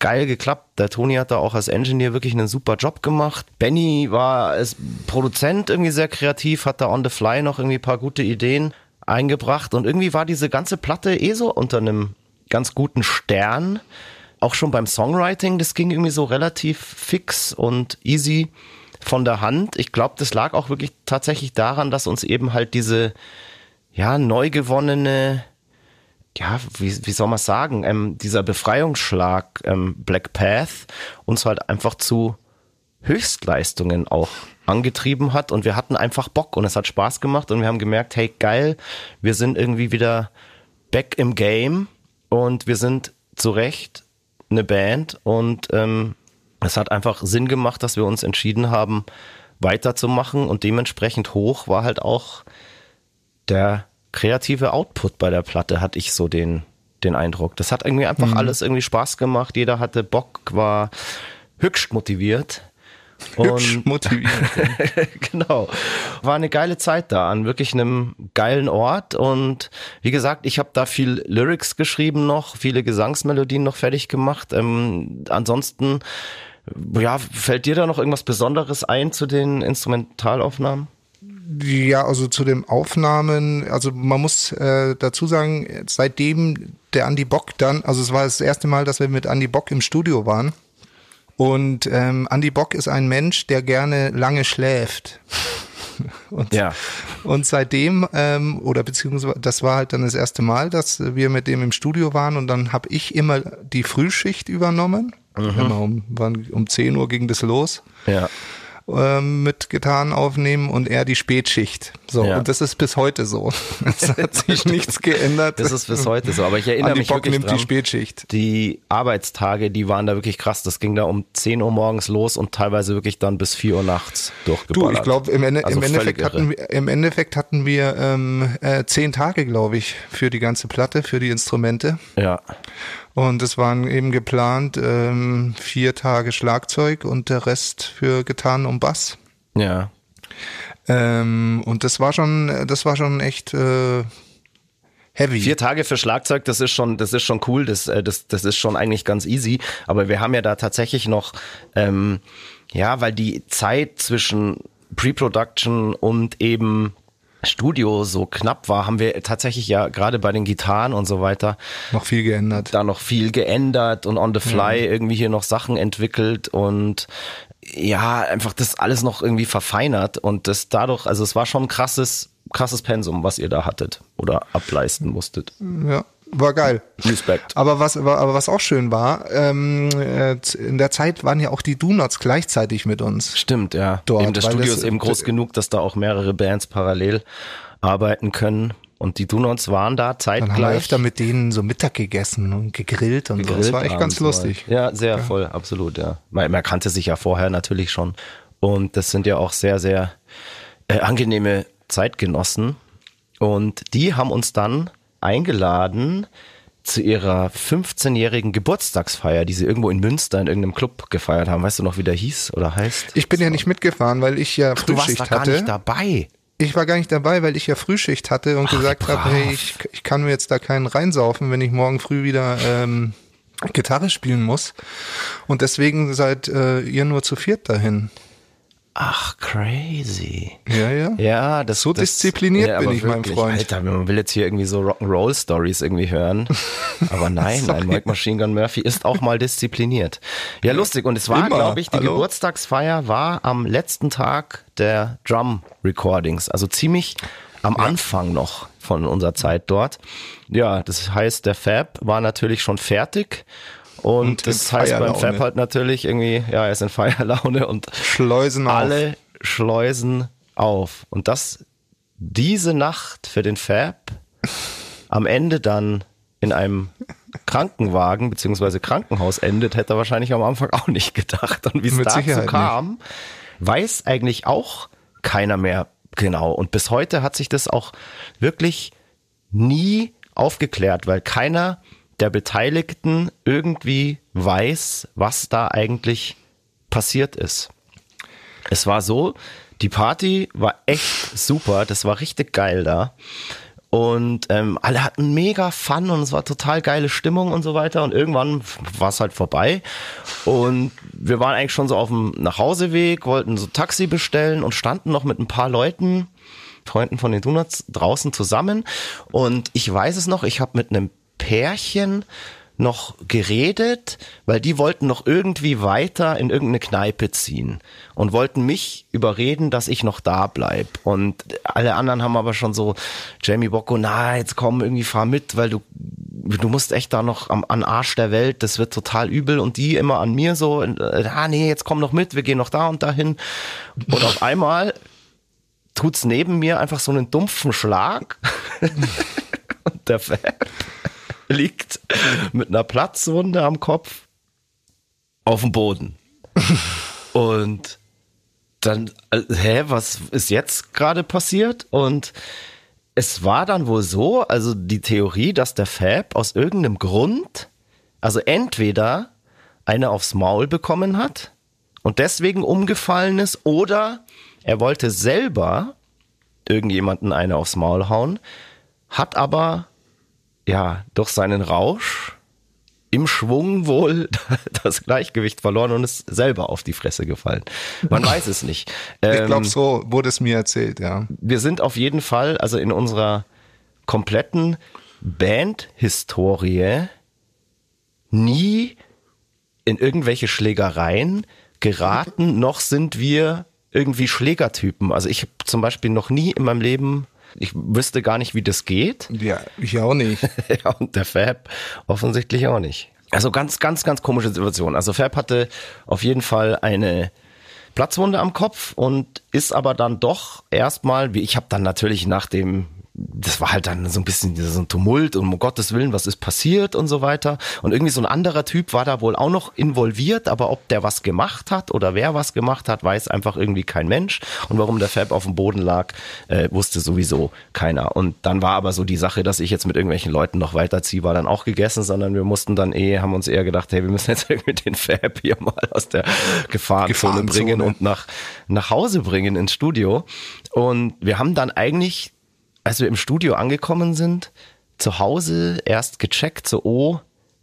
geil geklappt. Der Toni hat da auch als Engineer wirklich einen super Job gemacht. Benny war als Produzent irgendwie sehr kreativ, hat da on the fly noch irgendwie paar gute Ideen eingebracht. Und irgendwie war diese ganze Platte eh so unter einem ganz guten Stern auch schon beim Songwriting, das ging irgendwie so relativ fix und easy von der Hand. Ich glaube, das lag auch wirklich tatsächlich daran, dass uns eben halt diese, ja, neu gewonnene, ja, wie, wie soll man sagen, ähm, dieser Befreiungsschlag ähm, Black Path uns halt einfach zu Höchstleistungen auch angetrieben hat und wir hatten einfach Bock und es hat Spaß gemacht und wir haben gemerkt, hey geil, wir sind irgendwie wieder back im Game und wir sind zu Recht eine Band und ähm, es hat einfach Sinn gemacht, dass wir uns entschieden haben, weiterzumachen und dementsprechend hoch war halt auch der kreative Output bei der Platte, hatte ich so den, den Eindruck. Das hat irgendwie einfach mhm. alles irgendwie Spaß gemacht. Jeder hatte Bock, war höchst motiviert. Hübsch motiviert. <laughs> genau. War eine geile Zeit da an wirklich einem geilen Ort und wie gesagt, ich habe da viel Lyrics geschrieben noch, viele Gesangsmelodien noch fertig gemacht. Ähm, ansonsten, ja, fällt dir da noch irgendwas Besonderes ein zu den Instrumentalaufnahmen? Ja, also zu den Aufnahmen, also man muss äh, dazu sagen, seitdem der Andy Bock dann, also es war das erste Mal, dass wir mit Andy Bock im Studio waren und ähm, Andy Bock ist ein Mensch, der gerne lange schläft. <laughs> Und, ja. und seitdem, ähm, oder beziehungsweise das war halt dann das erste Mal, dass wir mit dem im Studio waren und dann habe ich immer die Frühschicht übernommen. Mhm. Immer um, um 10 Uhr ging das los. Ja ähm, mit Gitarren aufnehmen und er die Spätschicht. So, ja. und das ist bis heute so. <laughs> Es hat sich nichts geändert. Das ist bis heute so. Aber ich erinnere mich Bock wirklich nimmt dran, die Spätschicht. Die Arbeitstage, die waren da wirklich krass. Das ging da um 10 Uhr morgens los und teilweise wirklich dann bis 4 Uhr nachts durchgeballert. Du, ich glaube, im, Ende, also im, Endeffekt hatten wir, im Endeffekt hatten wir ähm, äh, zehn Tage, glaube ich, für die ganze Platte, für die Instrumente. Ja. Und es waren eben geplant ähm, vier Tage Schlagzeug und der Rest für Gitarren und Bass. Ja. Ähm, und das war schon, das war schon echt äh, heavy. Vier Tage für Schlagzeug, das ist schon, das ist schon cool, das, äh, das, das ist schon eigentlich ganz easy. Aber wir haben ja da tatsächlich noch, ähm, ja, weil die Zeit zwischen Pre-Production und eben Studio so knapp war, haben wir tatsächlich ja gerade bei den Gitarren und so weiter noch viel geändert. Da noch viel geändert und on the fly ja. irgendwie hier noch Sachen entwickelt und ja, einfach das alles noch irgendwie verfeinert und das dadurch, also es war schon ein krasses, krasses Pensum, was ihr da hattet oder ableisten musstet. Ja war geil. Respekt. Aber was, aber was auch schön war, ähm, äh, in der Zeit waren ja auch die Donuts gleichzeitig mit uns. Stimmt, ja. Dort, eben das Studio das, ist eben groß genug, dass da auch mehrere Bands parallel arbeiten können. Und die Donuts waren da zeitgleich. Dann haben wir öfter mit denen so Mittag gegessen und gegrillt und gegrillt so. Das war echt ganz lustig. Mal. Ja, sehr ja. voll, absolut, ja. Man, man kannte sich ja vorher natürlich schon. Und das sind ja auch sehr, sehr äh, angenehme Zeitgenossen. Und die haben uns dann eingeladen zu ihrer 15-jährigen Geburtstagsfeier, die sie irgendwo in Münster in irgendeinem Club gefeiert haben. Weißt du noch, wie der hieß oder heißt? Ich bin ja nicht mitgefahren, weil ich ja Ach, Frühschicht du warst da hatte. gar nicht dabei. Ich war gar nicht dabei, weil ich ja Frühschicht hatte und Ach, gesagt habe, hey, ich, ich kann mir jetzt da keinen reinsaufen, wenn ich morgen früh wieder ähm, Gitarre spielen muss. Und deswegen seid äh, ihr nur zu viert dahin. Ach, crazy. Ja, ja. Ja, das so das, diszipliniert ja, bin ich, wirklich, mein Freund. Alter, man will jetzt hier irgendwie so Rock'n'Roll Stories irgendwie hören. <laughs> Aber nein, nein, Mike Machine Gun Murphy ist auch mal diszipliniert. Ja, lustig. Und es war, glaube ich, die Hallo? Geburtstagsfeier war am letzten Tag der Drum Recordings. Also ziemlich am ja. Anfang noch von unserer Zeit dort. Ja, das heißt, der Fab war natürlich schon fertig und, und das heißt beim Fab halt natürlich irgendwie, ja, er ist in Feierlaune und Schleusen alle auf. Schleusen auf. Und das, diese Nacht für den Fab am Ende dann in einem Krankenwagen beziehungsweise Krankenhaus endet, hätte er wahrscheinlich am Anfang auch nicht gedacht. Und wie es dazu Sicherheit kam, nicht. weiß eigentlich auch keiner mehr genau. Und bis heute hat sich das auch wirklich nie aufgeklärt, weil keiner der Beteiligten irgendwie weiß, was da eigentlich passiert ist. Es war so, die Party war echt super, das war richtig geil da. Und ähm, alle hatten mega Fun und es war total geile Stimmung und so weiter. Und irgendwann war es halt vorbei. Und wir waren eigentlich schon so auf dem Nachhauseweg, wollten so Taxi bestellen und standen noch mit ein paar Leuten, Freunden von den Donuts, draußen zusammen. Und ich weiß es noch, ich habe mit einem Pärchen noch geredet, weil die wollten noch irgendwie weiter in irgendeine Kneipe ziehen und wollten mich überreden, dass ich noch da bleib. Und alle anderen haben aber schon so, Jamie Bocco, na, jetzt komm, irgendwie fahr mit, weil du, du musst echt da noch am, an Arsch der Welt, das wird total übel. Und die immer an mir so, äh, ah nee, jetzt komm noch mit, wir gehen noch da und dahin. Und auf einmal tut's neben mir einfach so einen dumpfen Schlag. <laughs> und der Fan liegt mit einer Platzwunde am Kopf auf dem Boden. <laughs> Und dann, äh, hä, was ist jetzt gerade passiert? Und es war dann wohl so, also die Theorie, dass der Fab aus irgendeinem Grund, also entweder eine aufs Maul bekommen hat und deswegen umgefallen ist, oder er wollte selber irgendjemanden eine aufs Maul hauen, hat aber ja, durch seinen Rausch im Schwung wohl <laughs> das Gleichgewicht verloren und ist selber auf die Fresse gefallen. Man weiß es nicht. <laughs> ich glaube, so wurde es mir erzählt, ja. Wir sind auf jeden Fall, also in unserer kompletten Band-Historie nie in irgendwelche Schlägereien geraten, noch sind wir irgendwie Schlägertypen. Also ich habe zum Beispiel noch nie in meinem Leben ich wüsste gar nicht, wie das geht. Ja, ich auch nicht. <laughs> ja, und der Fab offensichtlich auch nicht. Also ganz, ganz, ganz komische Situation. Also Fab hatte auf jeden Fall eine Platzwunde am Kopf und ist aber dann doch erstmal, wie ich habe dann natürlich nach dem das war halt dann so ein bisschen so ein Tumult und um Gottes Willen, was ist passiert und so weiter. Und irgendwie so ein anderer Typ war da wohl auch noch involviert, aber ob der was gemacht hat oder wer was gemacht hat, weiß einfach irgendwie kein Mensch. Und warum der Fab auf dem Boden lag, äh, wusste sowieso keiner. Und dann war aber so die Sache, dass ich jetzt mit irgendwelchen Leuten noch weiterziehe, war dann auch gegessen, sondern wir mussten dann eh, haben uns eher gedacht, hey, wir müssen jetzt <laughs> irgendwie den Fab hier mal aus der Gefahrenzone, Gefahrenzone. bringen und nach, nach Hause bringen ins Studio. Und wir haben dann eigentlich als wir im Studio angekommen sind, zu Hause erst gecheckt, so, oh,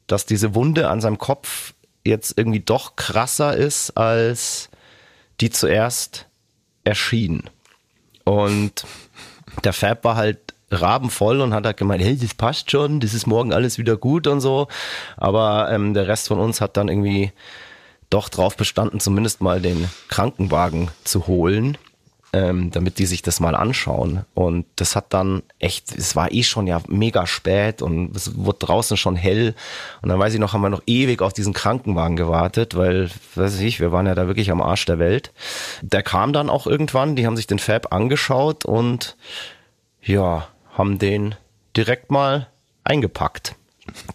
dass diese Wunde an seinem Kopf jetzt irgendwie doch krasser ist, als die zuerst erschien. Und der Fab war halt rabenvoll und hat halt gemeint, hey, das passt schon, das ist morgen alles wieder gut und so. Aber ähm, der Rest von uns hat dann irgendwie doch drauf bestanden, zumindest mal den Krankenwagen zu holen ähm, damit die sich das mal anschauen. Und das hat dann echt, es war eh schon ja mega spät und es wurde draußen schon hell. Und dann weiß ich noch, haben wir noch ewig auf diesen Krankenwagen gewartet, weil, weiß ich, wir waren ja da wirklich am Arsch der Welt. Der kam dann auch irgendwann, die haben sich den Fab angeschaut und ja, haben den direkt mal eingepackt.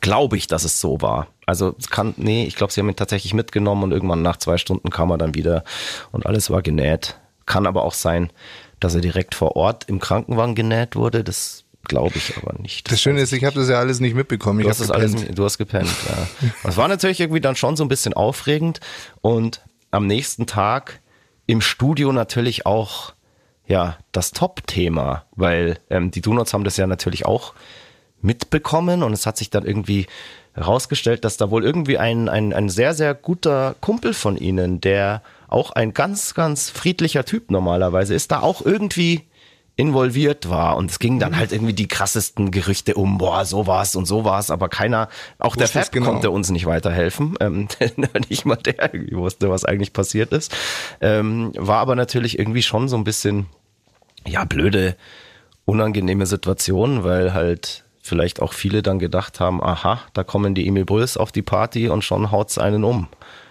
Glaube ich, dass es so war. Also es kann, nee, ich glaube, sie haben ihn tatsächlich mitgenommen und irgendwann nach zwei Stunden kam er dann wieder und alles war genäht. Kann aber auch sein, dass er direkt vor Ort im Krankenwagen genäht wurde. Das glaube ich aber nicht. Das, das Schöne ist, ich habe das ja alles nicht mitbekommen. Ich du, hast das alles, du hast gepennt, ja. Das war natürlich irgendwie dann schon so ein bisschen aufregend und am nächsten Tag im Studio natürlich auch ja das Top-Thema, weil ähm, die Donuts haben das ja natürlich auch mitbekommen und es hat sich dann irgendwie herausgestellt, dass da wohl irgendwie ein, ein, ein sehr, sehr guter Kumpel von ihnen, der auch ein ganz, ganz friedlicher Typ normalerweise ist, da auch irgendwie involviert war. Und es ging dann halt irgendwie die krassesten Gerüchte um, boah, so war's und so war's, aber keiner, auch der Fab genau. konnte uns nicht weiterhelfen, ähm, <laughs> nicht mal der irgendwie wusste, was eigentlich passiert ist, ähm, war aber natürlich irgendwie schon so ein bisschen, ja, blöde, unangenehme Situation, weil halt vielleicht auch viele dann gedacht haben, aha, da kommen die Emil Bulls auf die Party und schon haut's einen um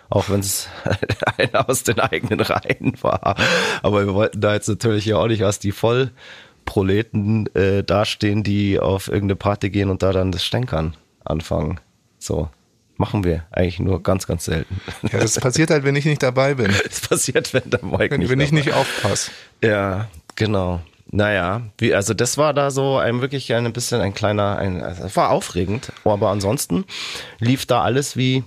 auch wenn es <laughs> einer aus den eigenen Reihen war. Aber wir wollten da jetzt natürlich ja auch nicht als die Vollproleten äh, dastehen, die auf irgendeine Party gehen und da dann das Stänkern anfangen. So. Machen wir eigentlich nur ganz, ganz selten. Ja, das passiert halt, wenn ich nicht dabei bin. <laughs> Das passiert, wenn der Mike wenn, nicht Wenn ich nicht aufpasse. Ja, genau. Naja, wie, also das war da so ein wirklich ein bisschen ein kleiner, ein, also es war aufregend, aber ansonsten lief da alles wie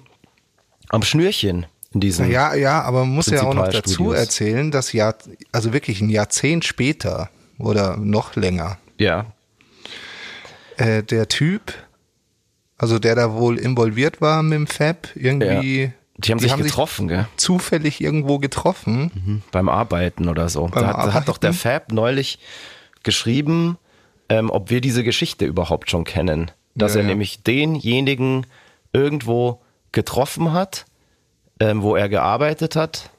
am Schnürchen in diesem. Ja, ja, aber man muss ja auch noch dazu Prinzipalstudios. erzählen, dass Jahr, also wirklich ein Jahrzehnt später oder noch länger, Ja, äh, der Typ, also der da wohl involviert war mit dem Fab, irgendwie. die haben sich getroffen, gell? zufällig irgendwo getroffen. Mhm. Beim Arbeiten oder so. Beim Da hat, hat doch der? Fab neulich geschrieben, ähm, ob wir diese Geschichte überhaupt schon kennen. Dass Ja, er ja. nämlich denjenigen irgendwo getroffen hat, ähm, wo er gearbeitet hat,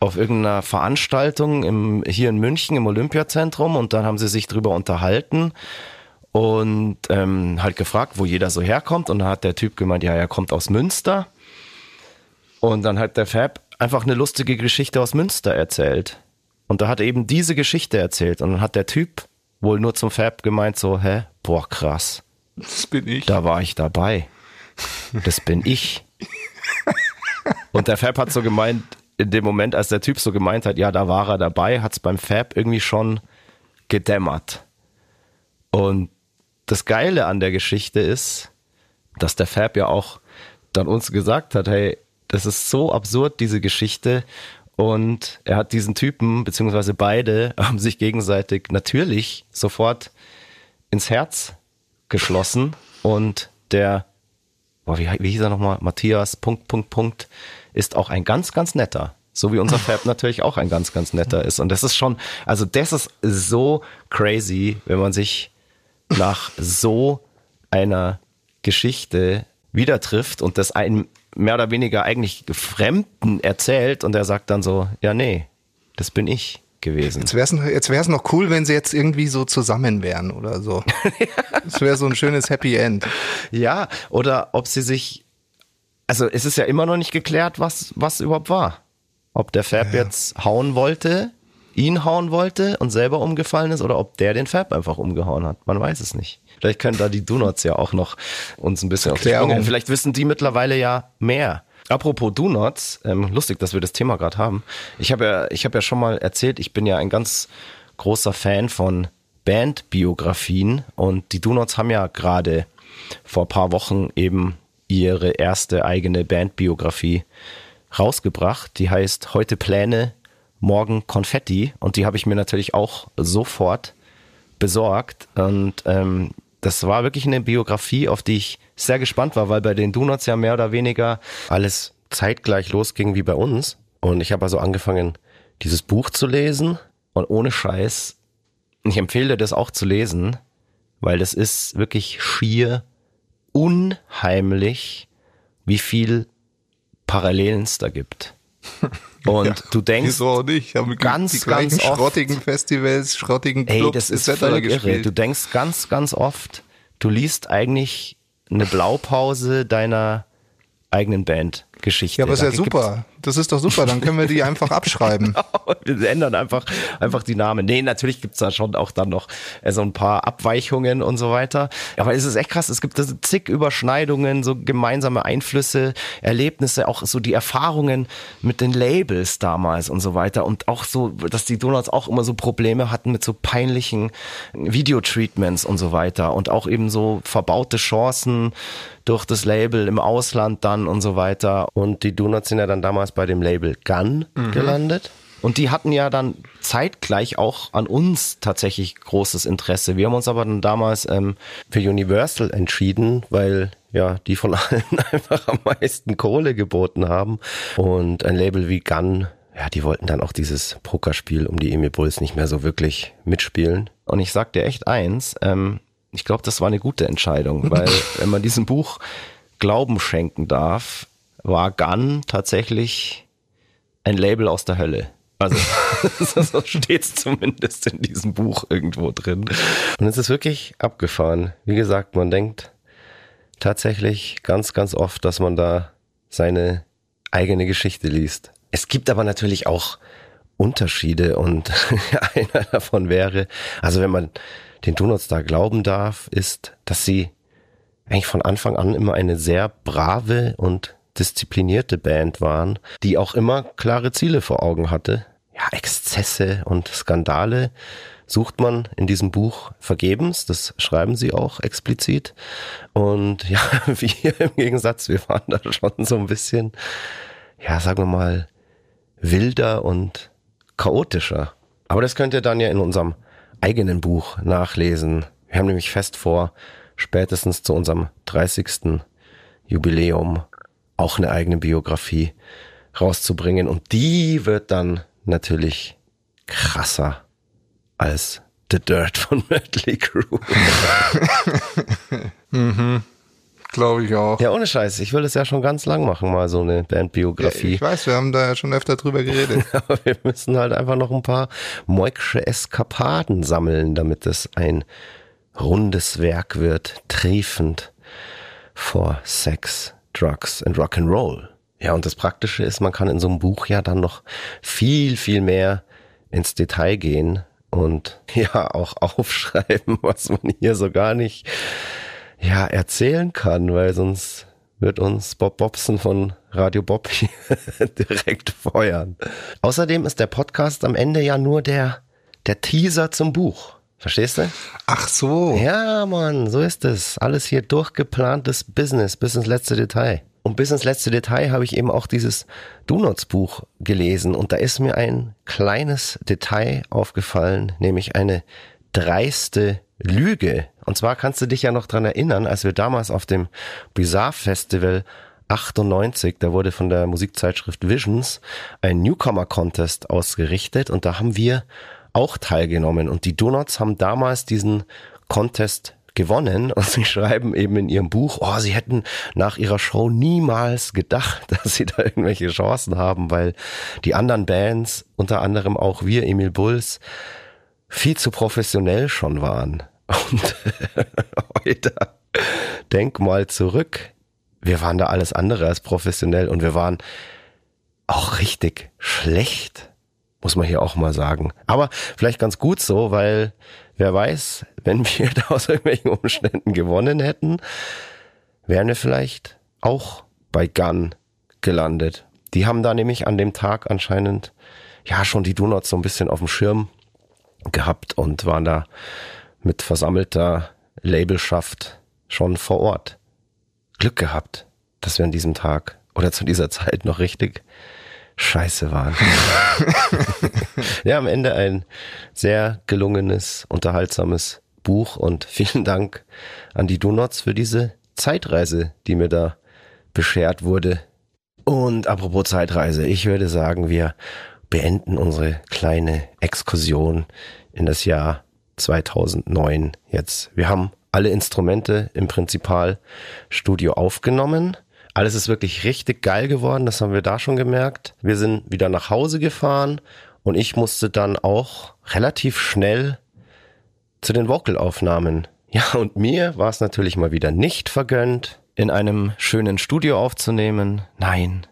auf irgendeiner Veranstaltung im, hier in München im Olympiazentrum und dann haben sie sich drüber unterhalten und ähm, halt gefragt, wo jeder so herkommt und dann hat der Typ gemeint, ja, er kommt aus Münster und dann hat der Fab einfach eine lustige Geschichte aus Münster erzählt. Und da hat er eben diese Geschichte erzählt. Und dann hat der Typ wohl nur zum Fab gemeint so, hä, boah, krass, Das bin ich. da war ich dabei. Das bin ich. Und der Fab hat so gemeint, in dem Moment, als der Typ so gemeint hat, ja, da war er dabei, hat es beim Fab irgendwie schon gedämmert. Und das Geile an der Geschichte ist, dass der Fab ja auch dann uns gesagt hat, hey, das ist so absurd, diese Geschichte. Und er hat diesen Typen, beziehungsweise beide, <laughs> haben sich gegenseitig natürlich sofort ins Herz geschlossen. Und der, boah, wie, wie hieß er nochmal? Matthias, Punkt, Punkt, Punkt, ist auch ein ganz, ganz netter. So wie unser Fab <laughs> natürlich auch ein ganz, ganz netter ist. Und das ist schon, also das ist so crazy, wenn man sich nach so einer Geschichte wieder trifft und das einem mehr oder weniger eigentlich Fremden erzählt und er sagt dann so, ja nee, das bin ich gewesen. Jetzt wäre es jetzt wär's noch cool, wenn sie jetzt irgendwie so zusammen wären oder so. <laughs> Das wäre so ein schönes Happy End. Ja, oder ob sie sich, also es ist ja immer noch nicht geklärt, was, was überhaupt war. Ob der Fab jetzt hauen wollte, ihn hauen wollte und selber umgefallen ist oder ob der den Fab einfach umgehauen hat. Man weiß es nicht. Vielleicht können da die Donuts ja auch noch uns ein bisschen auf die Erklärung. Sprünge. Vielleicht wissen die mittlerweile ja mehr. Apropos Donuts, ähm, lustig, dass wir das Thema gerade haben. Ich habe ja, ich habe ja schon mal erzählt, ich bin ja ein ganz großer Fan von Bandbiografien und die Donuts haben ja gerade vor paar Wochen eben ihre erste eigene Bandbiografie rausgebracht. Die heißt Heute Pläne, morgen Konfetti und die habe ich mir natürlich auch sofort besorgt und ähm, das war wirklich eine Biografie, auf die ich sehr gespannt war, weil bei den Donuts ja mehr oder weniger alles zeitgleich losging wie bei uns und ich habe also angefangen, dieses Buch zu lesen und ohne Scheiß, ich empfehle dir das auch zu lesen, weil das ist wirklich schier unheimlich, wie viel Parallelen es da gibt. <laughs> Und du denkst, Wieso auch nicht? Haben ganz, die ganz oft- schrottigen Festivals, schrottigen Ey, Clubs das ist etc. völlig irre. Du denkst ganz, ganz oft, du liest eigentlich eine Blaupause deiner eigenen Bandgeschichte. ja, aber ist ja super. Das ist doch super. Dann können wir die <laughs> einfach abschreiben. Wir ändern einfach, einfach die Namen. Nee, natürlich gibt's da schon auch dann noch äh, so ein paar Abweichungen und so weiter. Aber es ist echt krass. Es gibt zig Überschneidungen, so gemeinsame Einflüsse, Erlebnisse, auch so die Erfahrungen mit den Labels damals und so weiter. Und auch so, dass die Donuts auch immer so Probleme hatten mit so peinlichen Videotreatments und so weiter. Und auch eben so verbaute Chancen durch das Label im Ausland dann und so weiter. Und die Donuts sind ja dann damals bei dem Label Gun gelandet. Und die hatten ja dann zeitgleich auch an uns tatsächlich großes Interesse. Wir haben uns aber dann damals ähm, für Universal entschieden, weil ja die von <laughs> allen einfach am meisten Kohle geboten haben. Und ein Label wie Gun, ja, die wollten dann auch dieses Pokerspiel um die Emil Bulls nicht mehr so wirklich mitspielen. Und ich sag dir echt eins, ähm, ich glaube, das war eine gute Entscheidung, weil <laughs> wenn man diesem Buch Glauben schenken darf, war Gun tatsächlich ein Label aus der Hölle. Also, <laughs> so steht es zumindest in diesem Buch irgendwo drin. Und es ist wirklich abgefahren. Wie gesagt, man denkt tatsächlich ganz, ganz oft, dass man da seine eigene Geschichte liest. Es gibt aber natürlich auch Unterschiede und <laughs> einer davon wäre, also wenn man den Donuts da glauben darf, ist, dass sie eigentlich von Anfang an immer eine sehr brave und disziplinierte Band waren, die auch immer klare Ziele vor Augen hatte. Ja, Exzesse und Skandale sucht man in diesem Buch vergebens. Das schreiben sie auch explizit. Und ja, <laughs> wir im Gegensatz, wir waren da schon so ein bisschen, ja, sagen wir mal, wilder und chaotischer. Aber das könnt ihr dann ja in unserem eigenen Buch nachlesen. Wir haben nämlich fest vor, spätestens zu unserem 30. Jubiläum auch eine eigene Biografie rauszubringen. Und die wird dann natürlich krasser als The Dirt von <laughs> Mötley Crew. <laughs> mhm. Glaube ich auch. Ja, ohne Scheiß. Ich will das ja schon ganz lang machen, mal so eine Bandbiografie. Ja, ich weiß, wir haben da ja schon öfter drüber geredet. <laughs> Aber wir müssen halt einfach noch ein paar moiksche Eskapaden sammeln, damit es ein rundes Werk wird, triefend vor Sex, Drugs and Rock'n'Roll. Ja, und das Praktische ist, man kann in so einem Buch ja dann noch viel, viel mehr ins Detail gehen und <laughs> ja auch aufschreiben, was man hier so gar nicht ja erzählen kann, weil sonst wird uns Bob Bobson von Radio Bob <laughs> direkt feuern. Außerdem ist der Podcast am Ende ja nur der der Teaser zum Buch. Verstehst du? Ach so. Ja, Mann, so ist es. Alles hier durchgeplantes Business bis ins letzte Detail. Und bis ins letzte Detail habe ich eben auch dieses Donuts Buch gelesen und da ist mir ein kleines Detail aufgefallen, nämlich eine dreiste Lüge. Und zwar kannst du dich ja noch dran erinnern, als wir damals auf dem Bizarre Festival 98, da wurde von der Musikzeitschrift Visions ein Newcomer Contest ausgerichtet und da haben wir auch teilgenommen. Und die Donuts haben damals diesen Contest gewonnen. Und sie schreiben eben in ihrem Buch, oh, sie hätten nach ihrer Show niemals gedacht, <laughs> dass sie da irgendwelche Chancen haben, weil die anderen Bands, unter anderem auch wir, Emil Bulls, viel zu professionell schon waren. Und <laughs> heute, denk mal zurück, wir waren da alles andere als professionell und wir waren auch richtig schlecht, muss man hier auch mal sagen. Aber vielleicht ganz gut so, weil Wer weiß, wenn wir <laughs> da aus irgendwelchen Umständen gewonnen hätten, wären wir vielleicht auch bei Gun gelandet. Die haben da nämlich an dem Tag anscheinend ja schon die Donuts so ein bisschen auf dem Schirm gehabt und waren da mit versammelter Labelschaft schon vor Ort. Glück gehabt, dass wir an diesem Tag oder zu dieser Zeit noch richtig scheiße waren. <laughs> ja, am Ende ein sehr gelungenes, unterhaltsames Buch und vielen Dank an die Donuts für diese Zeitreise, die mir da beschert wurde. Und apropos Zeitreise, ich würde sagen, wir beenden unsere kleine Exkursion in das Jahr 2009 jetzt. Wir haben alle Instrumente im Prinzipalstudio aufgenommen. Alles ist wirklich richtig geil geworden, das haben wir da schon gemerkt. Wir sind wieder nach Hause gefahren und ich musste dann auch relativ schnell zu den Vocalaufnahmen. Ja, und mir war es natürlich mal wieder nicht vergönnt, in einem schönen Studio aufzunehmen. Nein,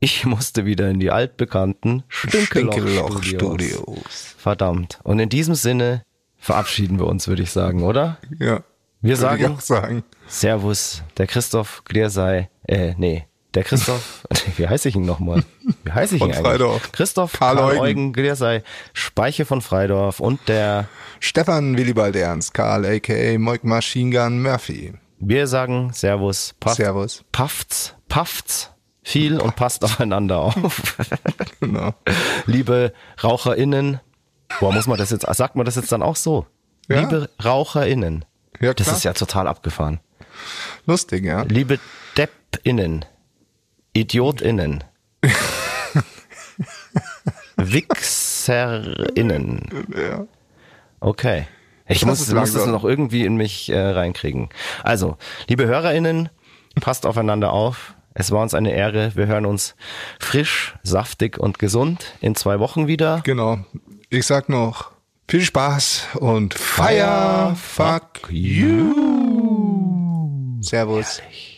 ich <laughs> musste wieder in die altbekannten Stinkeloch-Studios. Verdammt. Und in diesem Sinne verabschieden wir uns, würde ich sagen, oder? Ja. Wir sagen, sagen, Servus, der Christoph Gleersei, äh, nee, der Christoph, <laughs> wie heiße ich ihn nochmal? Wie heiße ich von ihn eigentlich? Freidorf. Christoph Karl Karl, Eugen. Eugen Gleersei, Speiche von Freidorf und der, Stefan Willibald Ernst, Karl aka Moik Machine Gun Murphy. wir sagen Servus, paff, Servus. pafft's, pafft's viel und passt aufeinander auf. <laughs> Genau. Liebe RaucherInnen, boah, muss man das jetzt, sagt man das jetzt dann auch so? Ja. Liebe RaucherInnen. Ja, Das klar. ist ja total abgefahren. Lustig, ja. Liebe DeppInnen, IdiotInnen, <laughs> WichserInnen. ja. Okay. Ich Das muss, muss das noch irgendwie in mich äh, reinkriegen. Also, liebe HörerInnen, passt aufeinander auf. Es war uns eine Ehre. Wir hören uns frisch, saftig und gesund in zwei Wochen wieder. Genau. Ich sag noch viel Spaß und Fire, fuck you. Servus. Geil.